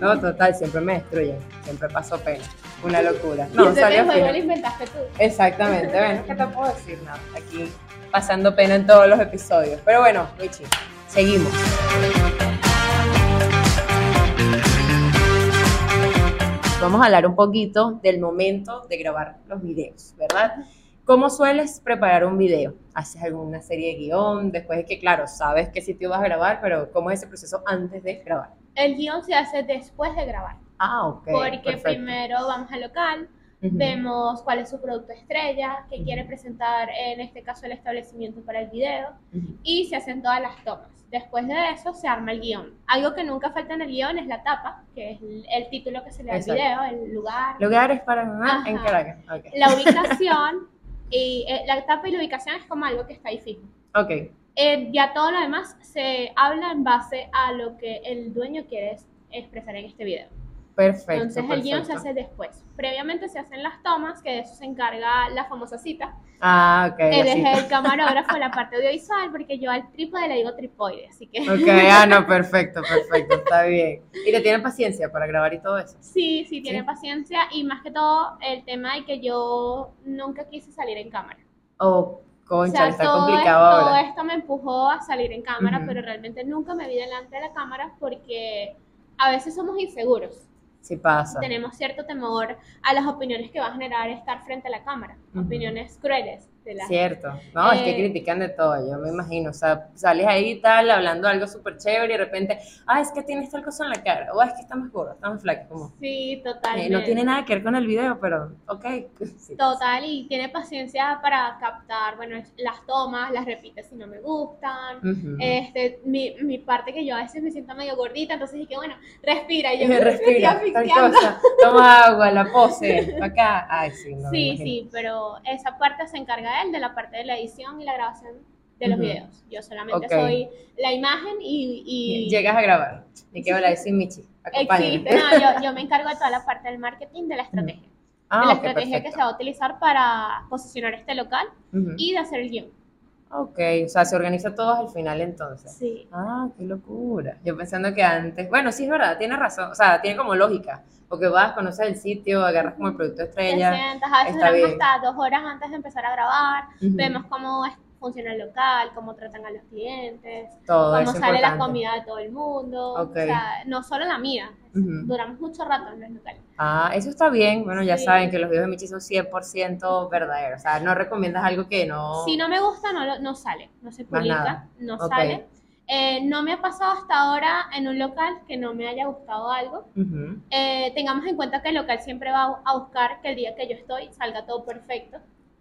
No, total, siempre me destruyen. Siempre paso pena. Una locura. No, salió juego lo inventaste tú. Exactamente, bueno, ¿qué te puedo decir? Nada, aquí pasando pena en todos los episodios. Pero bueno, Michi, seguimos. Vamos a hablar un poquito del momento de grabar los videos, ¿verdad? ¿Cómo sueles preparar un video? ¿Haces alguna serie de guion? Después de que, claro, sabes qué sitio vas a grabar, pero ¿cómo es ese proceso antes de grabar? El guion se hace después de grabar. Ah, ok. porque perfecto. primero vamos al local, Ujú. vemos cuál es su producto estrella, qué Ujú. quiere presentar en este caso el establecimiento para el video Ujú. y se hacen todas las tomas. Después de eso se arma el guion. Algo que nunca falta en el guion es la tapa, que es el, el título que se le da al video, el lugar, Lugares para en Ajá. Caracas. Ok. la ubicación y eh, la tapa y la ubicación es como algo que está ahí fijo. Ok. Eh, ya todo lo demás se habla en base a lo que el dueño quiere es- expresar en este video. Perfecto. Entonces el guion se perfecto. hace después. Previamente se hacen las tomas, que de eso se encarga la famosa cita. Ah, ok. Él es el camarógrafo, la parte audiovisual, porque yo al trípode le digo tripoide, así que Ok, ah, no, perfecto, perfecto, está bien. ¿Y le tienen paciencia para grabar y todo eso? sí, sí tiene Sí. paciencia y más que todo el tema de que yo nunca quise salir en cámara. Oh, O concha, sea, está todo, complicado todo ahora. esto me empujó a salir en cámara, Ujú. pero realmente nunca me vi delante de la cámara porque a veces somos inseguros. Sí pasa. tenemos cierto temor a las opiniones que va a generar estar frente a la cámara. Opiniones crueles de la Cierto. No, es que Eh, critican de todo, yo me imagino. O sea, sales ahí y tal, hablando algo súper chévere y de repente, ah, es que tienes tal cosa en la cara, o "Ah, es que está más gorda, está más flaca, como. Sí, eh, totalmente. no tiene nada que ver con el video, pero, ok. Sí. Total, y tiene paciencia para captar, bueno, las tomas, las repite si no me gustan. Ujú. Este, mi, mi parte que yo a veces me siento medio gordita, entonces dije, bueno, respira, y yo me respira, estoy tal cosa, toma agua, la pose, acá. Ay, sí, no, me Sí, sí, pero esa parte se encarga él de la parte de la edición y la grabación de los videos. Yo solamente soy la imagen y... y Llegas a grabar. Y que hola, decir Michi. Existe, no, yo, yo me encargo de toda la parte del marketing, de la estrategia. Ah, de la estrategia que se va a utilizar para posicionar este local y de hacer el guion. Ok, o sea, se organiza todo al final entonces. Sí. Ah, qué locura. Yo pensando que antes, bueno, sí es verdad, tiene razón, o sea, tiene como lógica, porque vas, conoces el sitio, agarras como el producto Te estrella. sientas, a veces duramos hasta dos horas antes de empezar a grabar, Ujú. vemos cómo es- funciona el local, cómo tratan a los clientes, todo cómo sale la comida de todo el mundo, o sea, no solo la mía, duramos mucho rato en los locales. Ah, eso está bien. Bueno, ya Sí. saben que los videos de Michi son 100% verdaderos. O sea, no recomiendas algo que no. Si no me gusta, no, no sale, no se publica, no sale. Eh, no me ha pasado hasta ahora en un local que no me haya gustado algo. Eh, tengamos en cuenta que el local siempre va a buscar que el día que yo estoy salga todo perfecto.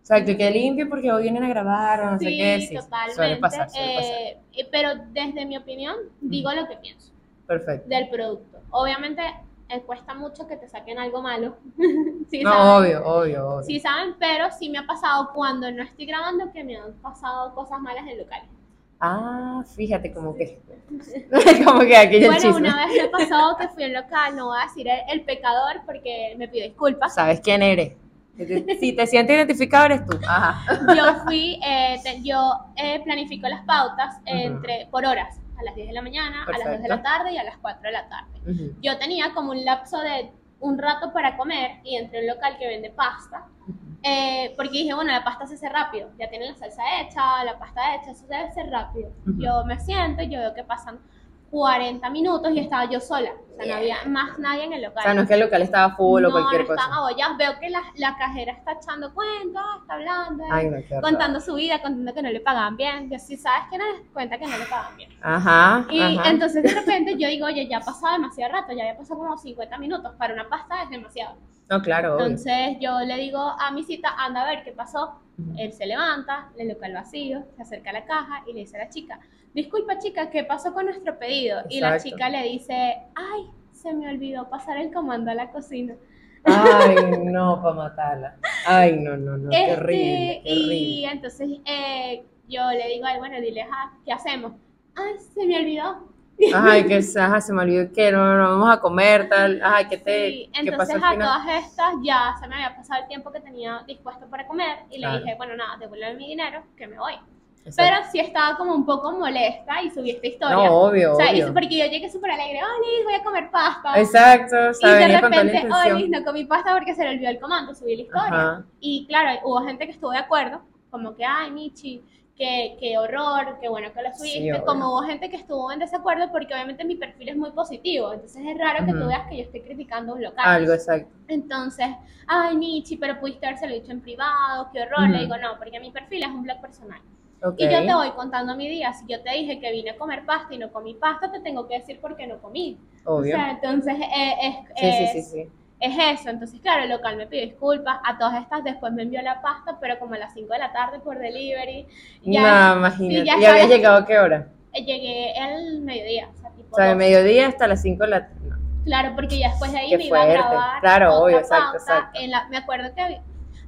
Exacto, que limpio porque hoy vienen a grabar o no sé qué. Sí, totalmente. suele pasar, suele pasar. Eh, pero desde mi opinión, digo lo que pienso Perfecto. del producto. Obviamente, eh, cuesta mucho que te saquen algo malo. sí, No, saben, obvio, obvio, obvio. sí saben, pero sí me ha pasado cuando no estoy grabando que me han pasado cosas malas en locales. Ah, fíjate, como que. como que aquí Bueno, chisme. una vez me pasó que fui un local, no voy a decir el, el pecador porque me pido disculpas. Sabes quién eres. Si te sientes identificado, eres tú. Ajá. Yo fui, eh, te- yo eh, planifico las pautas entre por horas, a las 10 de la mañana, a las 2 de Perfecto. la tarde y a las 4 de la tarde. Ujú. Yo tenía como un lapso de un rato para comer y entré a un local que vende pasta, eh, porque dije, bueno, la pasta se hace rápido, ya tienen la salsa hecha, la pasta hecha, eso debe ser rápido. Yo me siento yo veo que pasan 40 minutos y estaba yo sola, o sea, no había más nadie en el O local. sea, no es que el local estaba full o cualquier no cosa. estaban abollados. Veo que la, la cajera está echando cuentos, está hablando, Ay, no, contando su vida, contando que no le pagaban bien. Yo sí sabes que no les cuenta que no le pagaban bien. Ajá. Y ajá. entonces de repente yo digo, oye, ya ha pasado demasiado rato, ya había pasado como 50 minutos. Para una pasta es demasiado. No, claro. Entonces yo le digo a mi cita, anda a ver qué pasó. Él se levanta, el local vacío, se acerca a la caja y le dice a la chica, disculpa chica, ¿qué pasó con nuestro pedido? Y la chica le dice, ay, se me olvidó pasar el comando a la cocina. Ay, no, para matarla. Ay, no, no, no, qué Este, y entonces eh, yo le digo, ay, bueno, dile, ajá, ¿qué hacemos? Ay, se me olvidó. Ay, que ajá, se me olvidó que no, no vamos a comer, tal. Ay, ¿qué te Sí, qué entonces pasó al a final? todas estas ya se me había pasado el tiempo que tenía dispuesto para comer y Claro. le dije, bueno, nada, devuélveme mi dinero, que me voy. Exacto. Pero sí estaba como un poco molesta y subí esta historia. No, obvio, o sea, obvio. porque yo llegué súper alegre, Olis, voy a comer pasta. Exacto, o Y de repente. Olis, no comí pasta porque se le olvidó el comando, subí la historia. Ajá. Y claro, hubo gente que estuvo de acuerdo, como que, ay, Michi, qué, qué horror, qué bueno que lo subiste. como hubo gente que estuvo en desacuerdo porque obviamente mi perfil es muy positivo. Entonces es raro que tú veas que yo estoy criticando un local. Algo, exacto. Entonces, ay, Michi, pero pudiste habérselo dicho en privado, qué horror. Le digo, no, porque mi perfil es un blog personal. Y yo te voy contando mi día. Si yo te dije que vine a comer pasta y no comí pasta, te tengo que decir por qué no comí. Obvio. O sea, entonces eh, es, sí, sí, es- sí, sí. Es eso. Entonces, claro, el local me pidió disculpas. A todas estas después me envió la pasta, pero como a las 5 de la tarde por delivery. Ya no, imagínate. sí, ya ¿Y habías llegado a qué hora? eh, llegué al mediodía. O sea, tipo O sea, de mediodía hasta las 5 de la no. Claro, porque ya después de ahí Qué me iba a fuerte. grabar. Claro, otra obvio, exacto, exacto. en la- me acuerdo que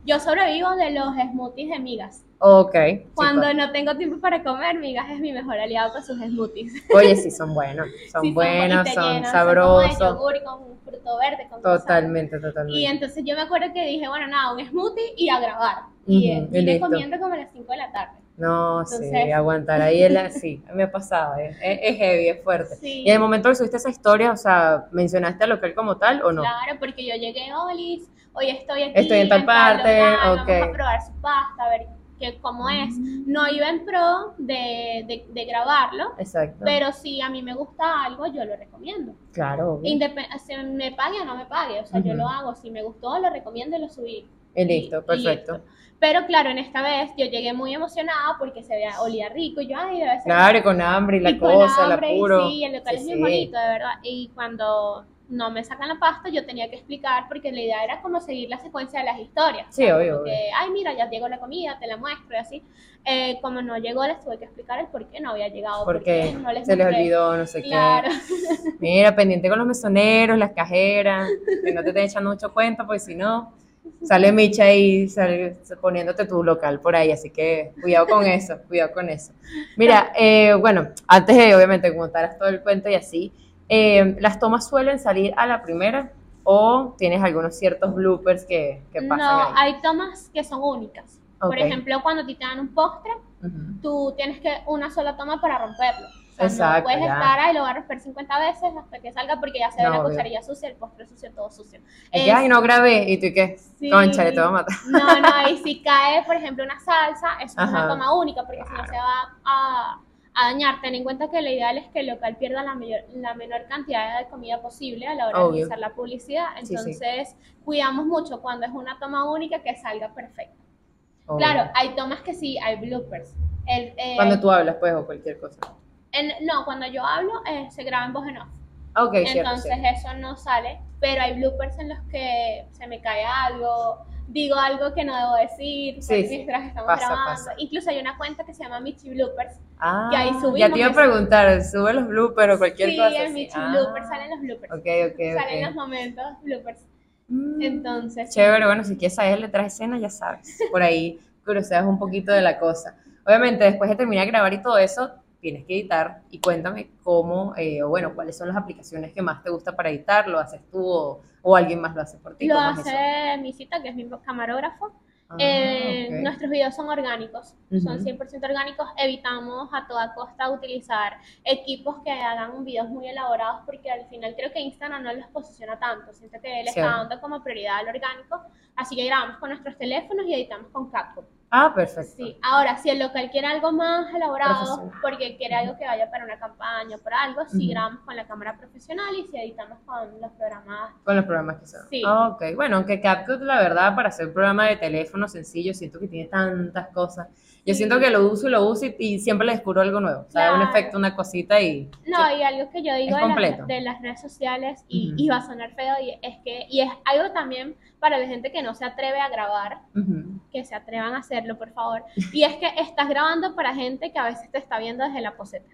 yo sobrevivo de los smoothies de migas. Ok. sí, Cuando pues. no tengo tiempo para comer, migas es mi mejor aliado con sus smoothies. Oye, sí, son buenos. Son Sí, bu- y buenos, son llenan, sabrosos. Son como de yogur y con fruto verde. Con. Totalmente, totalmente. Y entonces yo me acuerdo que dije, bueno, nada, un smoothie y a grabar. Y Ujú, eh, y listo. comiendo como a las 5 de la tarde. No, sí, Entonces- aguantar ahí el, sí, me ha pasado, es, es, heavy, es fuerte. Sí. Y en el momento que subiste esa historia, o sea, ¿mencionaste al local como tal o no? Claro, porque yo llegué, Olis, hoy estoy aquí. Estoy en tal parte, ok. Vamos a probar su pasta, a ver qué, cómo es. No iba en pro de, de, de grabarlo, Exacto. pero si a mí me gusta algo, yo lo recomiendo. claro, si me pague o no me pague, o sea, yo lo hago. Si me gustó, lo recomiendo y lo subí. Y listo, y perfecto. listo. Pero claro, en esta vez yo llegué muy emocionada porque se veía, olía rico. Y yo, ay, debe ser. Claro, y con hambre y la y cosa, el apuro. Sí, el local Sí, es sí. bonito, de verdad. Y cuando no me sacan la pasta, yo tenía que explicar porque la idea era como seguir la secuencia de las historias. Sí, obvio, que, ay, mira, ya llegó la comida, te la muestro y así. Eh, como no llegó, les tuve que explicar el por qué no había llegado. por Porque no les se les olvidó, no sé Claro. qué. Mira, pendiente con los mesoneros, las cajeras, que no te estén echando mucho cuenta, porque si no, sale Micha ahí sale poniéndote tu local por ahí, así que cuidado con eso, cuidado con eso. Mira, eh, bueno, antes de obviamente contaras todo el cuento y así, eh, ¿las tomas suelen salir a la primera o tienes algunos ciertos bloopers que, que pasan No, ahí? hay tomas que son únicas. Por ejemplo, cuando a ti te dan un postre, tú tienes que una sola toma para romperlo. O sea, Exacto, no puedes ya. estar ahí, lo vas a romper 50 veces hasta que salga porque ya se ve No, la obvio. cucharilla sucia, el postre sucio, todo sucio. Es que, ay, no grabé, y tú y qué, Sí. concha, le te voy a matar. No, no, y si cae, por ejemplo, una salsa, es Ajá. una toma única, porque si no se va a, a dañar. Ten en cuenta que lo ideal es que el local pierda la, mayor- la menor cantidad de comida posible a la hora de realizar la publicidad. Sí, sí. Entonces, cuidamos mucho cuando es una toma única que salga perfecta. Obvio. Claro, hay tomas que sí, hay bloopers. El, eh, Cuando tú hablas, pues, o cualquier cosa. en- no, cuando yo hablo, eh, se graba en voz en off. Ok, cierto, Entonces sí. eso no sale, pero hay bloopers en los que se me cae algo, digo algo que no debo decir Sí, sí. mientras estamos Pasa, grabando. pasa. Incluso hay una cuenta que se llama Michi Bloopers. Ah, que ahí subimos ya te iba a preguntar, sube los bloopers o cualquier sí, cosa. en así. Michi Ah, Bloopers salen los bloopers. Ok, ok, Salen los momentos bloopers. Mm, Entonces, Chévere, bueno, si quieres saber detrás de escena, ya sabes. Por ahí cruceas un poquito de la cosa. Obviamente, después de terminar de grabar y todo eso, tienes que editar. Y cuéntame cómo, eh, o bueno, cuáles son las aplicaciones que más te gusta para editar. ¿Lo haces tú o, o alguien más lo hace por ti? lo hace mi cita, que es mi camarógrafo. Ah, Eh, ok. Nuestros videos son orgánicos, son Ujú. 100% orgánicos. Evitamos a toda costa utilizar equipos que hagan videos muy elaborados porque al final creo que Instagram no los posiciona tanto. Siento que él Cierto. está dando como prioridad al orgánico. Así que grabamos con nuestros teléfonos y editamos con CapCut. Ah, perfecto. Sí. Ahora, si el local quiere algo más elaborado, porque quiere algo que vaya para una campaña o para algo, sí grabamos con la cámara profesional y si editamos con los programas Con los programas que son. Sí. Ah, ok, bueno, aunque CapCut, la verdad, para hacer un programa de teléfono sencillo, siento que tiene tantas cosas. Yo siento que lo uso y lo uso y, y siempre le descubro algo nuevo. O sea, un efecto, una cosita y. No, y algo que yo digo de las, de las redes sociales, y, va a sonar feo, y es que, y es algo también para la gente que no se atreve a grabar, que se atrevan a hacerlo, por favor. Y es que estás grabando para gente que a veces te está viendo desde la poseta.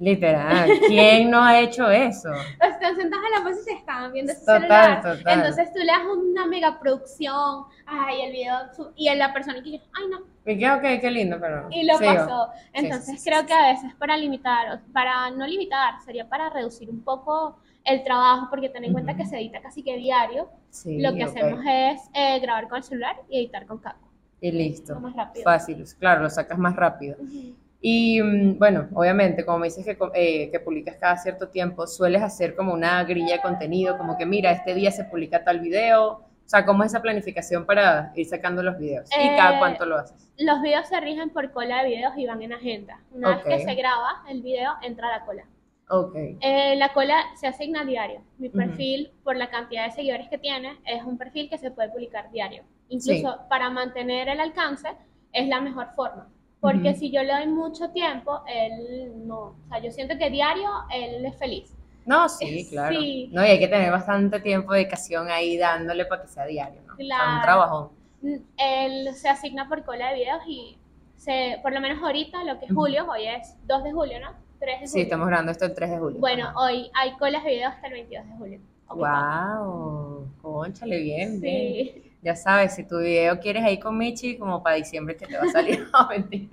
Literal, ¿quién no ha hecho eso? Están sentados en la poseta y se estaban viendo su Total, celular. total. Entonces tú le das una mega producción, ay, el video, y la persona que dice, ay, no, Y que, ok, qué lindo, pero... y lo sigo. pasó. Entonces sí, sí, creo sí, que a veces para limitar, para no limitar, sería para reducir un poco el trabajo, porque ten en cuenta que se edita casi que diario. Sí, lo que hacemos es eh, grabar con el celular y editar con Caco. Y listo. Más rápido. Fácil, claro, lo sacas más rápido. Ujú. Y mm, bueno, obviamente, como me dices que, eh, que publicas cada cierto tiempo, sueles hacer como una grilla de contenido, como que mira, este día se publica tal video. O sea, ¿cómo es esa planificación para ir sacando los videos? ¿Y Eh, cada cuánto lo haces? Los videos se rigen por cola de videos y van en agenda. Una Ok. vez que se graba el video, entra la cola. Ok. Eh, la cola se asigna diario. Mi perfil, por la cantidad de seguidores que tiene, es un perfil que se puede publicar diario. Incluso para mantener el alcance es la mejor forma. Porque si yo le doy mucho tiempo, él no. O sea, yo siento que diario él es feliz. No, sí, claro. Sí. No, y hay que tener bastante tiempo de dedicación ahí dándole para que sea diario, ¿no? O sea, un Claro. trabajón. Mm, Él se asigna por cola de videos y se, por lo menos ahorita, lo que es julio, hoy es 2 de julio, ¿no? 3 de julio. Sí, estamos grabando esto el 3 de julio. Bueno, hoy hay colas de videos hasta el 22 de julio. Ocupado. Wow, conchale bien, bien. Ya sabes, si tu video quieres ahí con Michi, como para diciembre que te va a salir. No, mentira.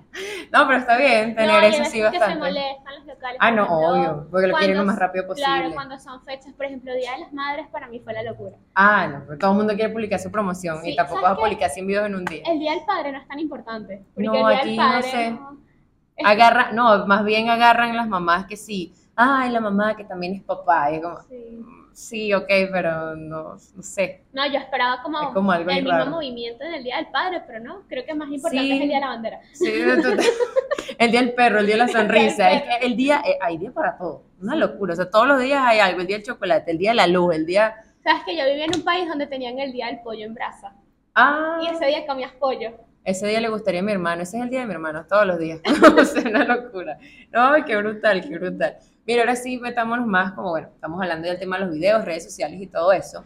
No, pero está bien tener No, eso sí veces que se bastante. molestan los locales. Ah, no, obvio, porque lo quieren lo más rápido posible. Claro, cuando son fechas, por ejemplo, Día de las Madres, para mí fue la locura. Ah, no, pero todo el mundo quiere publicar su promoción Sí, y tampoco ¿sabes vas a publicar 100 videos en un día. El Día del Padre no es tan importante. Porque No, el Día aquí del no sé. no- Agarra, no, más bien agarran las mamás que sí. Ay, la mamá que también es papá. Y es como, Sí. Sí, ok, pero no, no sé. No, yo esperaba como, Es como algo el mismo raro. movimiento en el Día del Padre, pero no, creo que más importante Sí. es el Día de la Bandera. Sí, el día del perro, el día de la sonrisa. Es que el día, eh, hay día para todo. Una locura. O sea, todos los días hay algo. El día del chocolate, el día de la luz, el día. Sabes que yo vivía en un país donde tenían el Día del Pollo en brasa. Ah, Y ese día comías pollo. ese día le gustaría a mi hermano. Ese es el día de mi hermano, todos los días. o sea, una locura. No, qué brutal, qué brutal. Mira, ahora sí, metámonos más, como bueno, estamos hablando del tema de los videos, redes sociales y todo eso.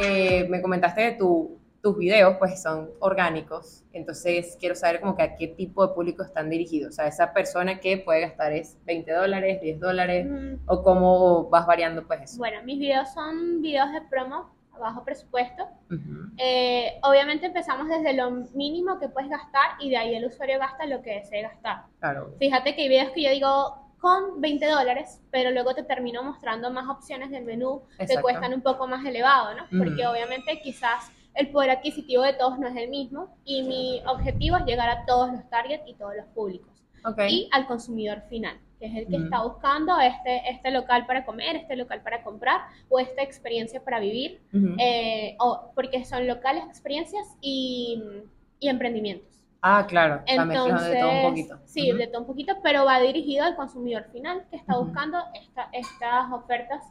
Eh, me comentaste que tu- tus videos pues son orgánicos, entonces quiero saber como que a qué tipo de público están dirigidos, o sea, esa persona que puede gastar es 20 dólares, 10 dólares, Mm, o cómo vas variando pues eso. Bueno, mis videos son videos de promo bajo presupuesto. Ujú. Eh, obviamente empezamos desde lo mínimo que puedes gastar y de ahí el usuario gasta lo que desee gastar. Claro. Fíjate que hay videos que yo digo con 20 dólares, pero luego te termino mostrando más opciones del menú que cuestan un poco más elevado, ¿no? Porque Ujú. obviamente quizás el poder adquisitivo de todos no es el mismo y mi objetivo es llegar a todos los targets y todos los públicos Ok. y al consumidor final, que es el que está buscando este, este local para comer, este local para comprar o esta experiencia para vivir, eh, o- porque son locales, experiencias y, y emprendimientos. ah, claro, Entonces, de todo un poquito. sí, de todo un poquito, pero va dirigido al consumidor final que está buscando esta- estas ofertas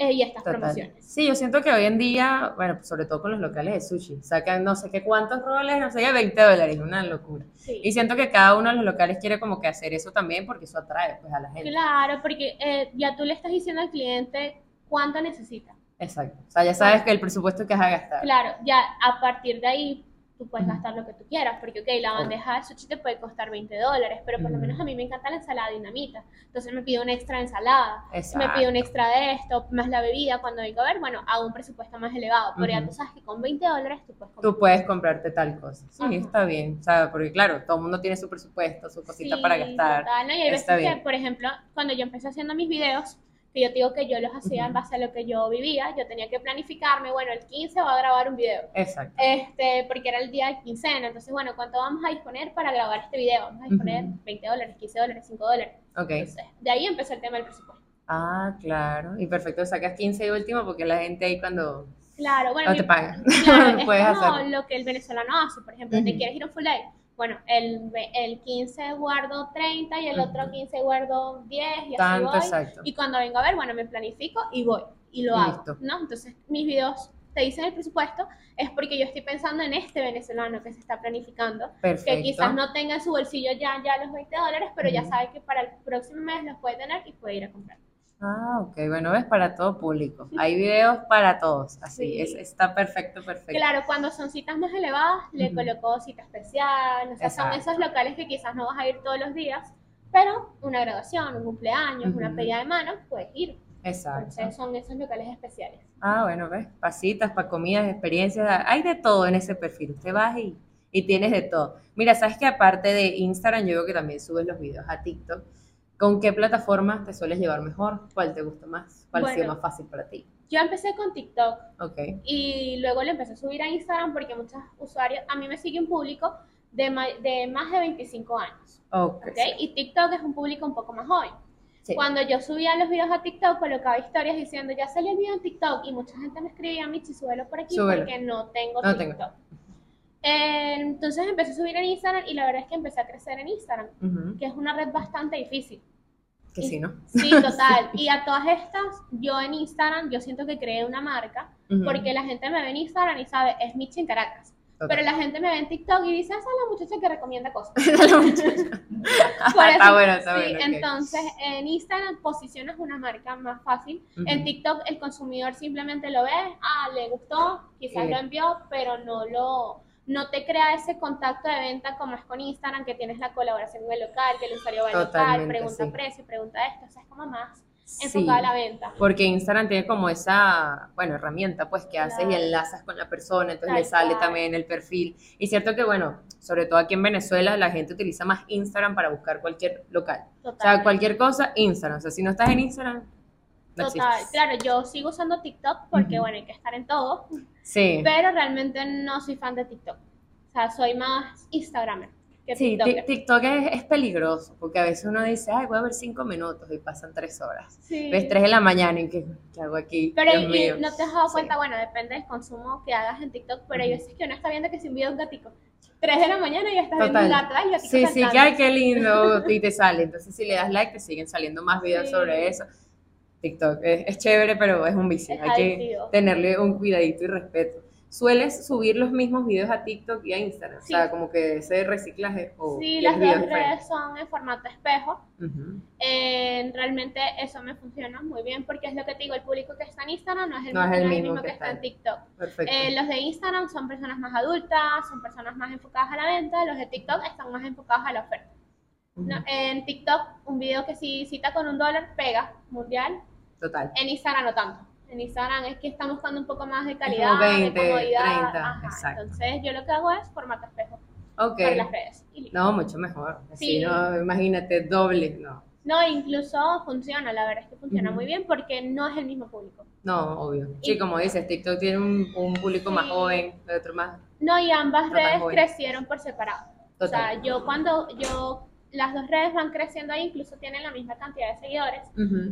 eh, y estas Total. promociones. Sí, yo siento que hoy en día, bueno, pues, sobre todo con los locales de sushi, sacan no sé qué cuántos roles, no sé qué, 20 dólares, una locura. Sí. Y siento que cada uno de los locales quiere como que hacer eso también porque eso atrae pues a la gente. Claro, porque eh, ya tú le estás diciendo al cliente cuánto necesita. Exacto. O sea, ya sabes que el presupuesto que vas a gastar. Claro, ya a partir de ahí tú puedes gastar lo que tú quieras, porque ok, la bandeja de sushi te puede costar 20 dólares, pero por lo menos a mí me encanta la ensalada dinamita, entonces me pido un extra de ensalada, me pido un extra de esto, más la bebida, cuando vengo a ver, bueno, hago un presupuesto más elevado, pero ya tú sabes que con 20 dólares tú puedes comprar. Tú puedes comprarte tal cosa. Sí, está bien. Sea, porque claro, todo el mundo tiene su presupuesto, su cosita Sí, para gastar. total, ¿no? Y hay Está veces que, bien. por ejemplo, cuando yo empecé haciendo mis videos, que yo te digo que yo los hacía en Ujú. base a lo que yo vivía, yo tenía que planificarme, bueno, el 15 voy a grabar un video. Exacto. Este, porque era el día de quincena, entonces, bueno, ¿cuánto vamos a disponer para grabar este video? Vamos a disponer Ujú. 20 dólares, 15 dólares, 5 dólares. Ok. Entonces, de ahí empezó el tema del presupuesto. Ah, claro. Y perfecto, sacas 15 y último porque la gente ahí cuando Claro, bueno, no mi- te pagan. claro, es puedes como hacerlo. lo que el venezolano hace, por ejemplo, ¿te Ujú. quieres ir a un full day? Bueno, el, el 15 guardo 30 y el otro Ujú. 15 guardo 10 y así Tanto, voy. exacto. Y cuando vengo a ver, bueno, me planifico y voy y lo hago. ¿no? Entonces, mis videos te dicen el presupuesto es porque yo estoy pensando en este venezolano que se está planificando, Perfecto. que quizás no tenga en su bolsillo ya, ya los 20 dólares, pero ya sabe que para el próximo mes los puede tener y puede ir a comprar. Ah, ok, bueno, ves para todo público. Hay videos para todos, así, Sí. es, está perfecto, perfecto. Claro, cuando son citas más elevadas, le colocó cita especial, o sea, son Exacto. esos locales que quizás no vas a ir todos los días, pero una graduación, un cumpleaños, una pedida de mano, puedes ir. Exacto. Entonces son esos locales especiales. Ah, bueno, ves, pasitas, para comidas, experiencias, hay de todo en ese perfil. Usted vas y, y tienes de todo. Mira, sabes que aparte de Instagram, yo veo que también subes los videos a TikTok. ¿Con qué plataformas te sueles llevar mejor? ¿Cuál te gusta más? ¿Cuál ha sido Bueno. más fácil para ti? Yo empecé con TikTok Ok, y luego lo empecé a subir a Instagram porque muchos usuarios, a mí me sigue un público de, ma- de más de 25 años, ok. ¿ok? Y TikTok es un público un poco más joven. Sí. Cuando yo subía los videos a TikTok, colocaba historias diciendo, ya salió el video en TikTok, y mucha gente me escribía, Michi, súbelo por aquí Súbelo. porque no tengo No tengo. Eh, entonces empecé a subir en Instagram y la verdad es que empecé a crecer en Instagram, que es una red bastante difícil. Que sí, ¿no? Sí, total. Y a todas estas, yo en Instagram, yo siento que creé una marca, porque la gente me ve en Instagram y sabe, es Michi en Caracas. Pero la gente me ve en TikTok y dice, esa es la muchacha que recomienda cosas. La muchacha. Por está bueno, está sí, bueno. ok. entonces en Instagram posicionas una marca más fácil. En. TikTok el consumidor simplemente lo ve, ah, le gustó, quizás Sí. lo envió, pero no lo no te crea ese contacto de venta como es con Instagram, que tienes la colaboración con el local, que el usuario va al local, pregunta sí. precio, pregunta esto, o sea, es como más Sí. enfocada a la venta. Porque Instagram tiene como esa, bueno, herramienta, pues, que haces y enlazas con la persona, entonces le sale también el perfil. Y cierto que, bueno, sobre todo aquí en Venezuela, la gente utiliza más Instagram para buscar cualquier local. O sea, cualquier cosa, Instagram. O sea, si no estás en Instagram, no Total, existes. claro, yo sigo usando TikTok porque, Ujú. bueno, hay que estar en todo, Sí. pero realmente no soy fan de TikTok. O sea, soy más Instagramer que Sí, TikToker. TikTok es, es peligroso, porque a veces uno dice, ay, voy a ver cinco minutos y pasan tres horas. Sí. Ves tres de la mañana y ¿qué, qué hago aquí? Pero Dios y- mío. no te has dado Sí. cuenta, bueno, depende del consumo que hagas en TikTok, pero hay Ujú. veces que uno está viendo que si un video de un gatico, 3 de la mañana y ya estás viendo un Total. gato, gatico Sí, sí, saltando. que ay, qué lindo, y te sale. Entonces, si le das like, te siguen saliendo más videos Sí. sobre eso. TikTok es, es chévere, pero es un vicio. Es Hay que tenerle un cuidadito y respeto. ¿Sueles subir los mismos videos a TikTok y a Instagram? Sí. O sea, como que ese reciclaje o Sí, las dos redes son en formato espejo. Eh, realmente eso me funciona muy bien porque es lo que te digo, el público que está en Instagram no es el, No mismo, el no es el mismo mismo que que está en TikTok. Perfecto. Eh, los de Instagram son personas más adultas, son personas más enfocadas a la venta, los de TikTok están más enfocados a la oferta. No, en TikTok, un video que si cita con un dólar pega mundial, Total. en Instagram no tanto. En Instagram es que estamos buscando un poco más de calidad, como 20, de comodidad. 30, Ajá, exacto. Entonces yo lo que hago es formato espejo Ok. para las redes. Y. No, mucho mejor. Así, Sí. no, imagínate, doble. No, No, incluso funciona, la verdad es que funciona muy bien porque no es el mismo público. no, obvio. Sí, Y- como dices, TikTok tiene un, un público más joven, el otro más. No, y ambas redes joven. crecieron por separado. O sea, Total. yo cuando yo las dos redes van creciendo ahí, incluso tienen la misma cantidad de seguidores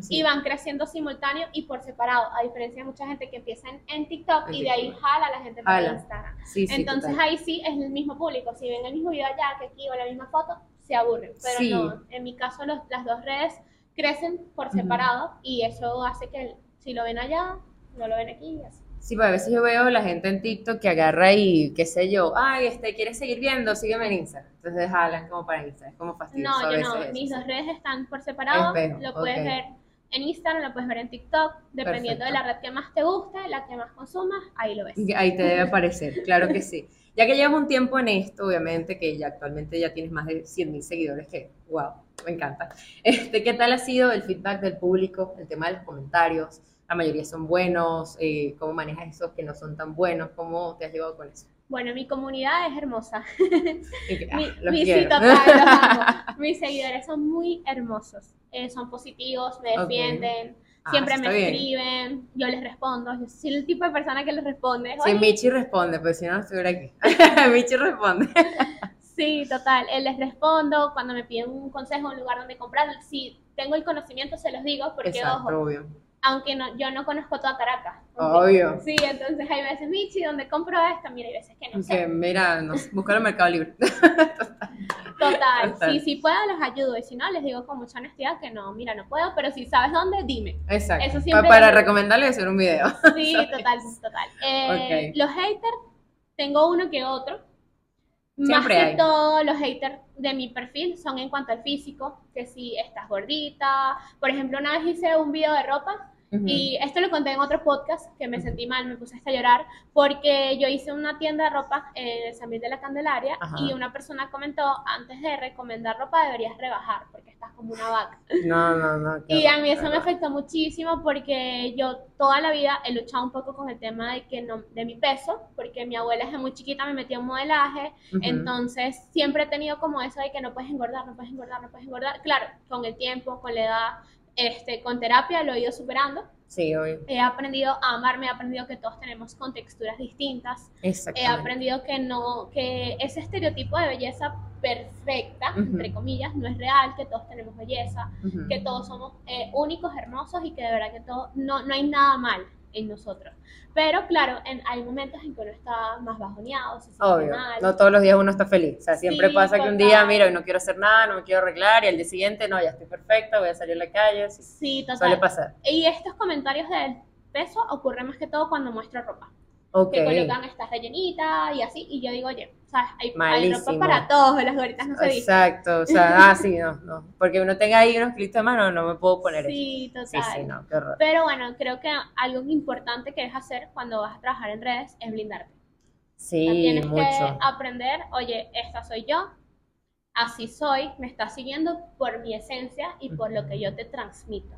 sí. y van creciendo simultáneo y por separado, a diferencia de mucha gente que empieza en, en TikTok En y de ahí jala a la gente para. Instagram. Sí, sí, Entonces total. ahí sí es el mismo público. Si ven el mismo video allá que aquí o la misma foto, se aburren. Pero no, en mi caso los- las dos redes crecen por separado y eso hace que si lo ven allá, no lo ven aquí y así. Sí, pues a veces yo veo la gente en TikTok que agarra y qué sé yo, ay, este, ¿quieres seguir viendo? Sígueme en Instagram. Entonces jalan como para Instagram, es como fastidioso No, a yo veces no. eso, Mis dos redes están por separado. Espejo, lo puedes ok. ver en Instagram, lo puedes ver en TikTok. Dependiendo de la red que más te guste, la que más consumas, ahí lo ves. Ahí te debe aparecer, claro que sí. Ya que llevas un tiempo en esto, obviamente que ya actualmente ya tienes más de 100 mil seguidores, que wow, me encanta. Este, ¿Qué tal ha sido el feedback del público, el tema de los comentarios? La mayoría son buenos, eh, ¿cómo manejas esos que no son tan buenos? ¿Cómo te has llevado con eso? Bueno, mi comunidad es hermosa. Ah, Mi, los mi- sí, quiero. total, los amo. Mis seguidores son muy hermosos. Eh, son positivos, me defienden, Ah, siempre me bien. escriben, yo les respondo. Yo soy el tipo de persona que les responde. Sí, "Oye, Michi responde, pero si no, no estuviera aquí. Michi responde. Sí, total. Eh, les respondo cuando me piden un consejo, un lugar donde comprar. Si tengo el conocimiento, se los digo, porque Exacto, ojo, obvio. Aunque no, yo no conozco toda Caracas. Obvio. Sí, entonces hay veces, Michi, ¿dónde compro esto? Mira, hay veces que no Que sé. mira, no buscar el Mercado Libre. Total, Total. sí, si puedo, los ayudo. Y si no, les digo con mucha honestidad que no, mira, no puedo, pero si sabes dónde, dime. Exacto. Eso siempre para lo- recomendarle hacer un video. Sí, total, total. Eh. Los haters, tengo uno que otro, Más que hay. todo, los haters de mi perfil son en cuanto al físico, que si estás gordita. Por ejemplo, una vez hice un video de ropa Ujú. y esto lo conté en otro podcast que me sentí mal, me puse hasta a llorar porque yo hice una tienda de ropa en el San Miguel de la Candelaria Ajá. y una persona comentó antes de recomendar ropa deberías rebajar porque estás como una vaca. No, no, no. Y a mí eso me afectó muchísimo porque yo toda la vida he luchado un poco con el tema de que no, de mi peso, porque mi abuela desde muy chiquita me metió en modelaje, Ujú. entonces siempre he tenido como eso de que no puedes engordar, no puedes engordar, no puedes engordar. Claro, con el tiempo, con la edad, este, con terapia lo he ido superando. Sí, obvio. He aprendido a amarme, he aprendido que todos tenemos con texturas distintas. He aprendido que no, que ese estereotipo de belleza perfecta, entre comillas, no es real, que todos tenemos belleza, que todos somos eh, únicos, hermosos y que de verdad que todo, no, no hay nada mal en nosotros. Pero claro, en, hay momentos en que uno está más bajoneado, se siente Obvio, mal. no todos los días uno está feliz. O sea, siempre Sí, pasa que un día, mira, hoy no quiero hacer nada, no me quiero arreglar, y al día siguiente, no, ya estoy perfecta, voy a salir a la calle. Sí, Sí, total. suele pasar. Y estos comentarios del peso ocurren más que todo cuando muestro ropa. Ok. Que colocan estas rellenitas y así. Y yo digo, oye, ¿sabes? Hay, hay ropa para todos, las gorditas no se dicen. Exacto, o sea, ah, sí, no, no. Porque uno tenga ahí unos kilitos de mano, no me puedo poner eso. Sí, total. Sí, sí, no, qué horror. Pero bueno, creo que algo importante que debes hacer cuando vas a trabajar en redes es blindarte. O sea, Sí, tienes que aprender, oye, esta soy yo, así soy, me estás siguiendo por mi esencia y por lo que yo te transmito.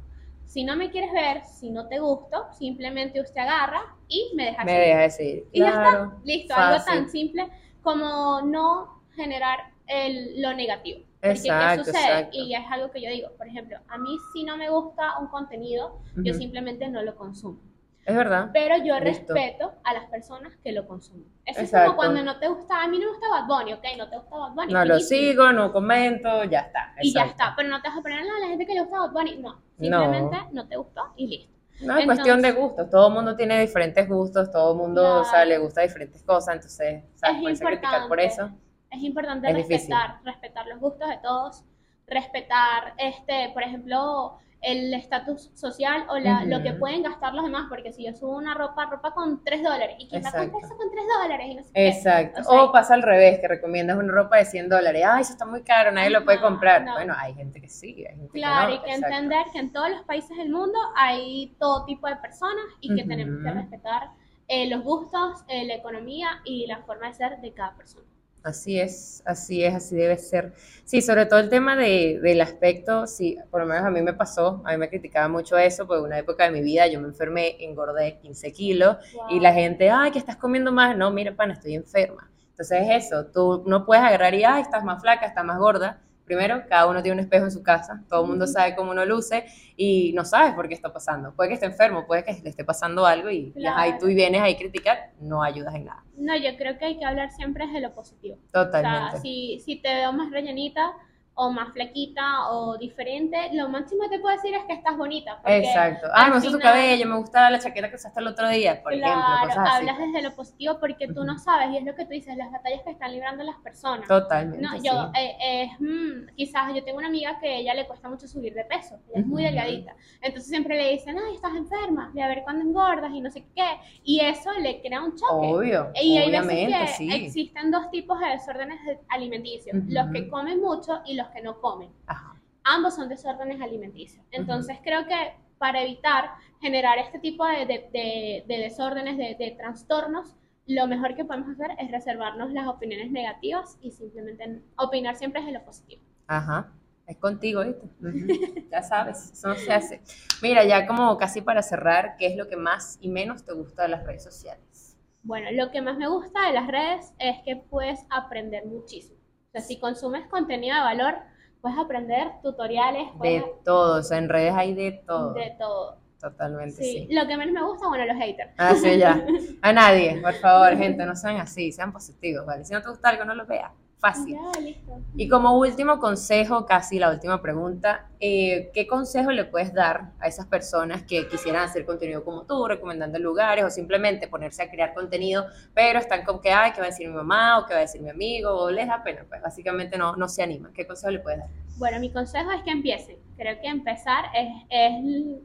Si no me quieres ver, si no te gusto, simplemente usted agarra y me deja Me seguir. deja decir. Y ya está, listo, algo tan simple como no generar el- lo negativo. Porque Exacto, ¿qué sucede? exacto. Y es algo que yo digo, por ejemplo, a mí si no me gusta un contenido, yo simplemente no lo consumo. Es verdad. Pero yo Listo. respeto a las personas que lo consumen. Eso es Exacto. como cuando no te gusta, a mí no me gusta Bad Bunny, ok, no te gusta Bad Bunny. No lo sigo, no comento, ya está. Y ya está, pero no te vas a poner "No, a la gente que le gusta Bad Bunny, no, simplemente no, te gustó y listo. No, es cuestión de Entonces- gustos. Todo el mundo tiene diferentes gustos, todo el mundo o sea, Claro. le gusta diferentes cosas, entonces, ¿sabes? Es Ponerse a criticar por importante. eso. Es importante Es difícil. respetar, respetar los gustos de todos, respetar, este, por ejemplo, el estatus social o la- lo que pueden gastar los demás, porque si yo subo una ropa, ropa con 3 dólares, y quién va a comprar Exacto. eso con 3 dólares, y no sé. Exacto. O sea, O pasa al revés, que recomiendas una ropa de 100 dólares. Ay, eso está muy caro, nadie lo puede comprar. no. Bueno, hay gente que sí, hay gente Claro, que y no. que exacto. entender que en todos los países del mundo hay todo tipo de personas y que tenemos que respetar eh, los gustos, eh, la economía y la forma de ser de cada persona. Así es, así es, así debe ser. Sí, sobre todo el tema de, del aspecto, sí, por lo menos a mí me pasó, a mí me criticaba mucho eso, porque una época de mi vida yo me enfermé, engordé 15 kilos y la gente, ay, que estás comiendo más, no, mira, pana, estoy enferma. Entonces es eso, tú no puedes agarrar y, ay, estás más flaca, estás más gorda. Primero, cada uno tiene un espejo en su casa, todo el mundo sabe cómo uno luce y no sabes por qué está pasando. Puede que esté enfermo, puede que le esté pasando algo y, ajá, y tú Claro. vienes ahí a criticar, no ayudas en nada. No, yo creo que hay que hablar siempre de lo positivo. O sea, Totalmente. si, si te veo más rellenita o más flaquita o diferente, lo máximo que te puedo decir es que estás bonita. Exacto. Al me gusta tu cabello, me gusta la chaqueta que usaste el otro día, por ejemplo, Claro, cosas así. hablas desde lo positivo porque tú no sabes y es lo que tú dices, las batallas que están librando las personas. Totalmente. No, sí. yo, eh, eh, mm, quizás yo tengo una amiga que a ella le cuesta mucho subir de peso, ella es muy delgadita, entonces siempre le dicen, ay, estás enferma, ve a ver cuándo engordas y no sé qué, y eso le crea un choque. Obvio, Y hay veces obviamente, que sí. existen dos tipos de desórdenes de- alimenticios, Ujú. los que comen mucho y los que no comen. Ajá. Ambos son desórdenes alimenticios. Entonces creo que para evitar generar este tipo de, de- de- de desórdenes, de, de trastornos, lo mejor que podemos hacer es reservarnos las opiniones negativas y simplemente opinar siempre desde lo positivo. Ajá. Es contigo, ¿viste? Ya sabes, eso no se hace. Mira, ya como casi para cerrar, ¿qué es lo que más y menos te gusta de las redes sociales? Bueno, lo que más me gusta de las redes es que puedes aprender muchísimo. O sea, si consumes contenido de valor, puedes aprender tutoriales, puedes De todo, o sea, en redes hay de todo. de todo. Totalmente, Sí. sí. Lo que menos me gusta, bueno, los haters. Ah, sí, ya. A nadie, por favor, gente, no sean así, sean positivos, ¿vale? Si no te gusta algo, no lo veas. Fácil. Ya, listo. Y como último consejo, casi la última pregunta, eh, ¿qué consejo le puedes dar a esas personas que quisieran hacer contenido como tú, recomendando lugares o simplemente ponerse a crear contenido, pero están con que, ay, ¿qué va a decir mi mamá o qué va a decir mi amigo? O les da pena, pues básicamente no, no se animan. ¿Qué consejo le puedes dar? Bueno, mi consejo es que empiecen. Creo que empezar es, es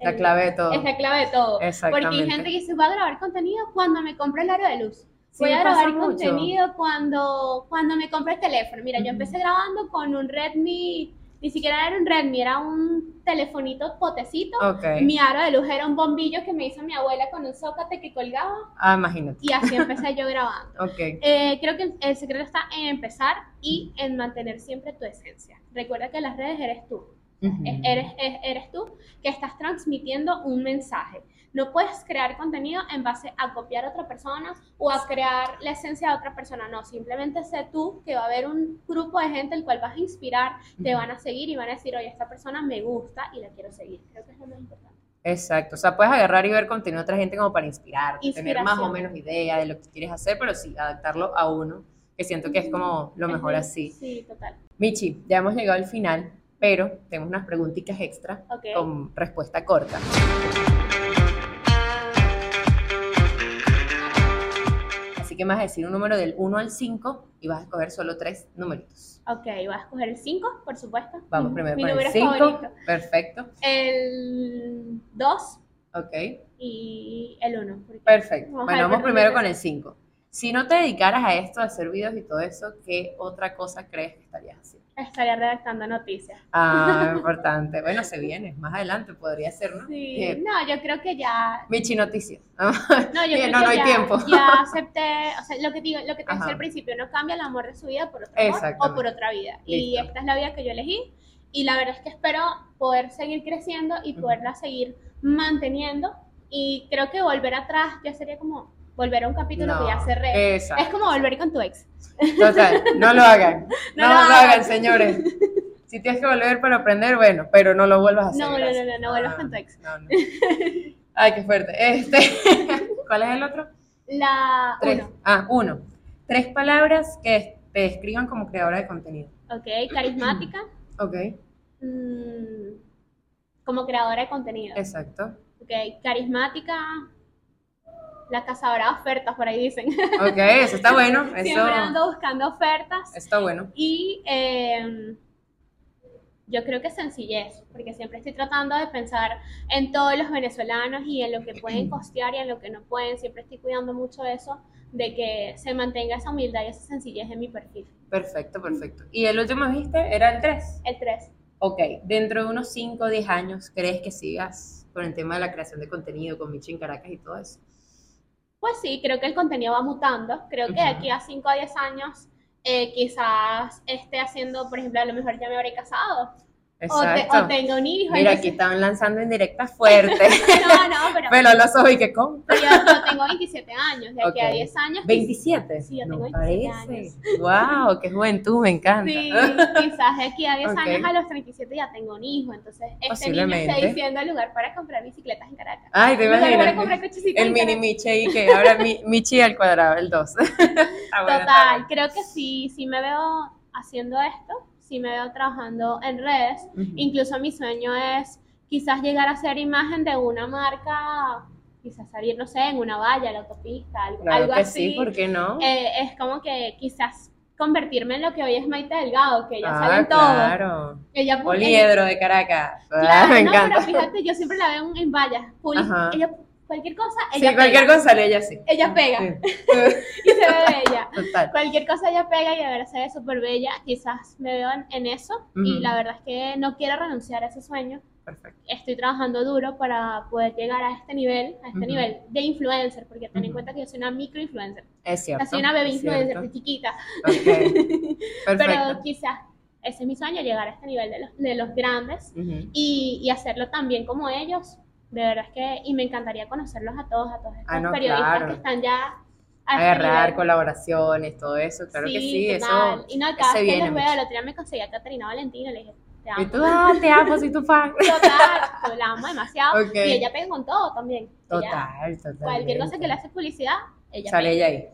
La clave de todo. Es la clave de todo. Porque hay gente que dice, voy a grabar contenido cuando me compre el aro de luz. Voy a grabar mucho. contenido cuando, cuando me compré el teléfono. Mira, yo empecé grabando con un Redmi, ni siquiera era un Redmi, era un telefonito potecito. Ok. Mi aro de luz era un bombillo que me hizo mi abuela con un zócate que colgaba Ah, imagínate. y así empecé yo grabando. Eh, creo que el, secreto está en empezar y en mantener siempre tu esencia. Recuerda que las redes eres tú. Eres tú que estás transmitiendo un mensaje. No puedes crear contenido en base a copiar a otra persona o a crear la esencia de otra persona. No, simplemente sé tú que va a haber un grupo de gente el cual vas a inspirar, te van a seguir y van a decir, oye, esta persona me gusta y la quiero seguir. Creo que es lo más importante. Exacto, o sea, puedes agarrar y ver contenido de otra gente como para inspirarte, tener más o menos idea de lo que quieres hacer, pero sí, adaptarlo a uno, que siento que es como lo mejor así. Sí, total. Michi, ya hemos llegado al final, pero tenemos unas preguntitas extra con respuesta corta. Así que me vas a decir un número del 1 al 5 y vas a escoger solo tres numeritos. Ok, voy a escoger el 5, por supuesto. Vamos primero mi con el número 5. favorito. Perfecto. El 2 Ok. y el 1. Perfecto. Vamos bueno, vamos primero con el 5. Si no te dedicaras a esto, a hacer videos y todo eso, ¿qué otra cosa crees que estarías haciendo? Estaría redactando noticias. Ah, importante. Bueno, se viene. Más adelante podría ser, ¿no? Sí, no, yo creo que ya. Michi Noticias. No, yo Bien, creo no, que no hay ya, tiempo. ya acepté. O sea, lo que, digo, lo que te Ajá. decía al principio, no cambia el amor de su vida por otro amor o por otra vida. Y esta es la vida que yo elegí. Y la verdad es que espero poder seguir creciendo y poderla seguir manteniendo. Y creo que volver atrás ya sería como volver a un capítulo que ya cerré. Exacto. Es como volver con tu ex. Total, no lo hagan. No, No lo lo hagan, hagan. señores. Si tienes que volver para aprender, bueno, pero no lo vuelvas a hacer. No, no, no, no, no vuelvas con tu ex. No, no. Ay, qué fuerte. Este, ¿Cuál es el otro? La Tres. uno. Ah, uno. Tres palabras que te describan como creadora de contenido. Ok, carismática. Ok, mm, como creadora de contenido. exacto. Ok, carismática. La cazadora de ofertas, por ahí dicen. Ok, eso está bueno. Eso Siempre ando buscando ofertas. está bueno. Y eh, yo creo que sencillez, porque siempre estoy tratando de pensar en todos los venezolanos y en lo que pueden costear y en lo que no pueden. Siempre estoy cuidando mucho eso, de que se mantenga esa humildad y esa sencillez en mi perfil. Perfecto, perfecto. ¿Y el último viste? Era el 3. El 3. Ok, dentro de unos 5 o 10 años, ¿crees que sigas con el tema de la creación de contenido, con Michi en Caracas y todo eso? Pues sí, creo que el contenido va mutando. Creo que de aquí a 5 a 10 años eh, quizás esté haciendo, por ejemplo, a lo mejor ya me habré casado. O, te- Exacto. o tengo un hijo. Mira, aquí estaban lanzando en directa fuerte. No, no, pero, Pero los ojos y que con. pero yo, yo tengo 27 años. De aquí a 10 años. 27. Sí, yo no tengo 27 parece. Wow, qué juventud, me encanta. Sí, quizás de aquí a 10 Ok. años a los 37 ya tengo un hijo. Entonces, este niño está diciendo el lugar para comprar bicicletas en Caracas. Ay, te lugar para imaginas. comprar El mini. Michi ahí que ahora mi, Michi al cuadrado, el 2. Total, creo que sí, sí me veo haciendo esto, sí me veo trabajando en redes. Incluso mi sueño es quizás llegar a ser imagen de una marca, quizás salir, no sé, en una valla, en la autopista, algo, Claro algo que así. sí, ¿por qué no? Eh, es como que quizás convertirme en lo que hoy es Maite Delgado, que ella ah, sale en todo. claro. Ella, Poliedro de Caracas. Ah, claro, me no, encanta. pero fíjate, yo siempre la veo en, vallas. public- ella, cualquier cosa, Sí, ella cualquier pega. cosa ella sí. Ella pega Sí. y se ve bella. Total. Cualquier cosa ella pega y de verdad se ve súper bella. Quizás me veo en, en eso y Ujú. la verdad es que no quiero renunciar a ese sueño. Perfecto. Estoy trabajando duro para poder llegar a este nivel, a este Ujú. nivel de influencer, porque ten en Ujú. cuenta que yo soy una micro influencer. Es cierto. soy una bebé influencer de chiquita. Ok. Pero quizás ese es mi sueño, llegar a este nivel de los, de los grandes y, y hacerlo tan bien como ellos. De verdad es que, y me encantaría conocerlos a todos, a todos estos Ah, no, periodistas claro. que están ya este Agarrar nivel. colaboraciones, todo eso. Claro que sí, total. eso. Y no, cada vez que los veo, el otro día me conseguí a Caterina Valentina, le dije, te amo. Y tú, ah, te amo, soy tu fan. Total, la amo demasiado. Y ella pega con todo también. Total, total. cualquier cosa que le hace publicidad, ella Sale pega. ella ahí.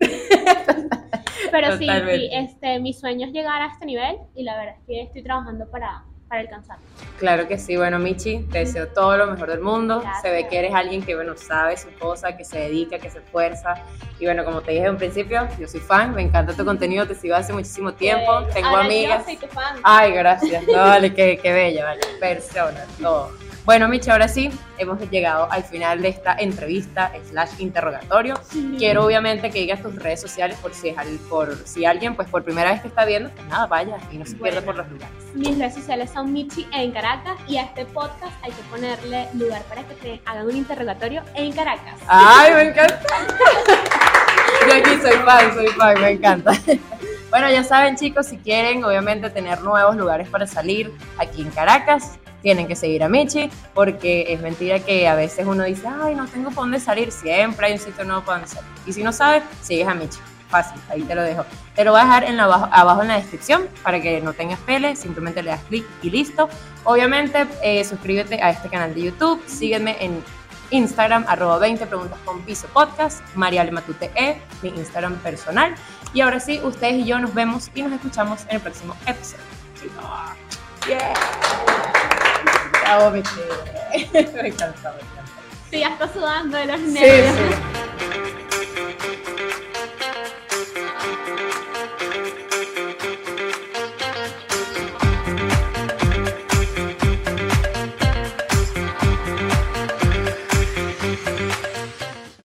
Pero sí, sí, este, mi sueño es llegar a este nivel y la verdad es que estoy trabajando para, para alcanzarlo. Claro que sí, bueno, Michi, te deseo todo lo mejor del mundo. Gracias. Se ve que eres alguien que, bueno, sabe su cosa, que se dedica, que se esfuerza. Y bueno, como te dije en principio, yo soy fan, me encanta tu contenido, te sigo hace muchísimo tiempo, tengo ahora amigas. Yo soy tu fan. Ay, gracias, no, vale, qué, qué bella, vale, persona, todo. Bueno, Michi, ahora sí, hemos llegado al final de esta entrevista slash interrogatorio. Quiero obviamente que digas tus redes sociales por si, es al- por si alguien pues por primera vez te está viendo, pues nada, vaya y no se pierda Bueno. por los lugares. Mis redes sociales son Michi en Caracas y a este podcast hay que ponerle lugar para que te hagan un interrogatorio en Caracas. ¡Ay, me encanta! Yo aquí soy fan, soy fan, me encanta. Bueno, ya saben chicos, si quieren obviamente tener nuevos lugares para salir aquí en Caracas, tienen que seguir a Michi, porque es mentira que a veces uno dice, ay, no tengo por dónde salir, siempre hay un sitio nuevo para donde salir. Y si no sabes, sigues a Michi. Fácil, ahí te lo dejo. Te lo voy a dejar en la abajo, abajo en la descripción para que no tengas pele, simplemente le das clic y listo. Obviamente, eh, suscríbete a este canal de YouTube, sígueme en Instagram, arroba 20 preguntas con piso podcast, Mariale Matute E, mi Instagram personal. Y ahora sí, ustedes y yo nos vemos y nos escuchamos en el próximo episodio. Yeah. me. Sí, ya sudando de los nervios. Sí, sí.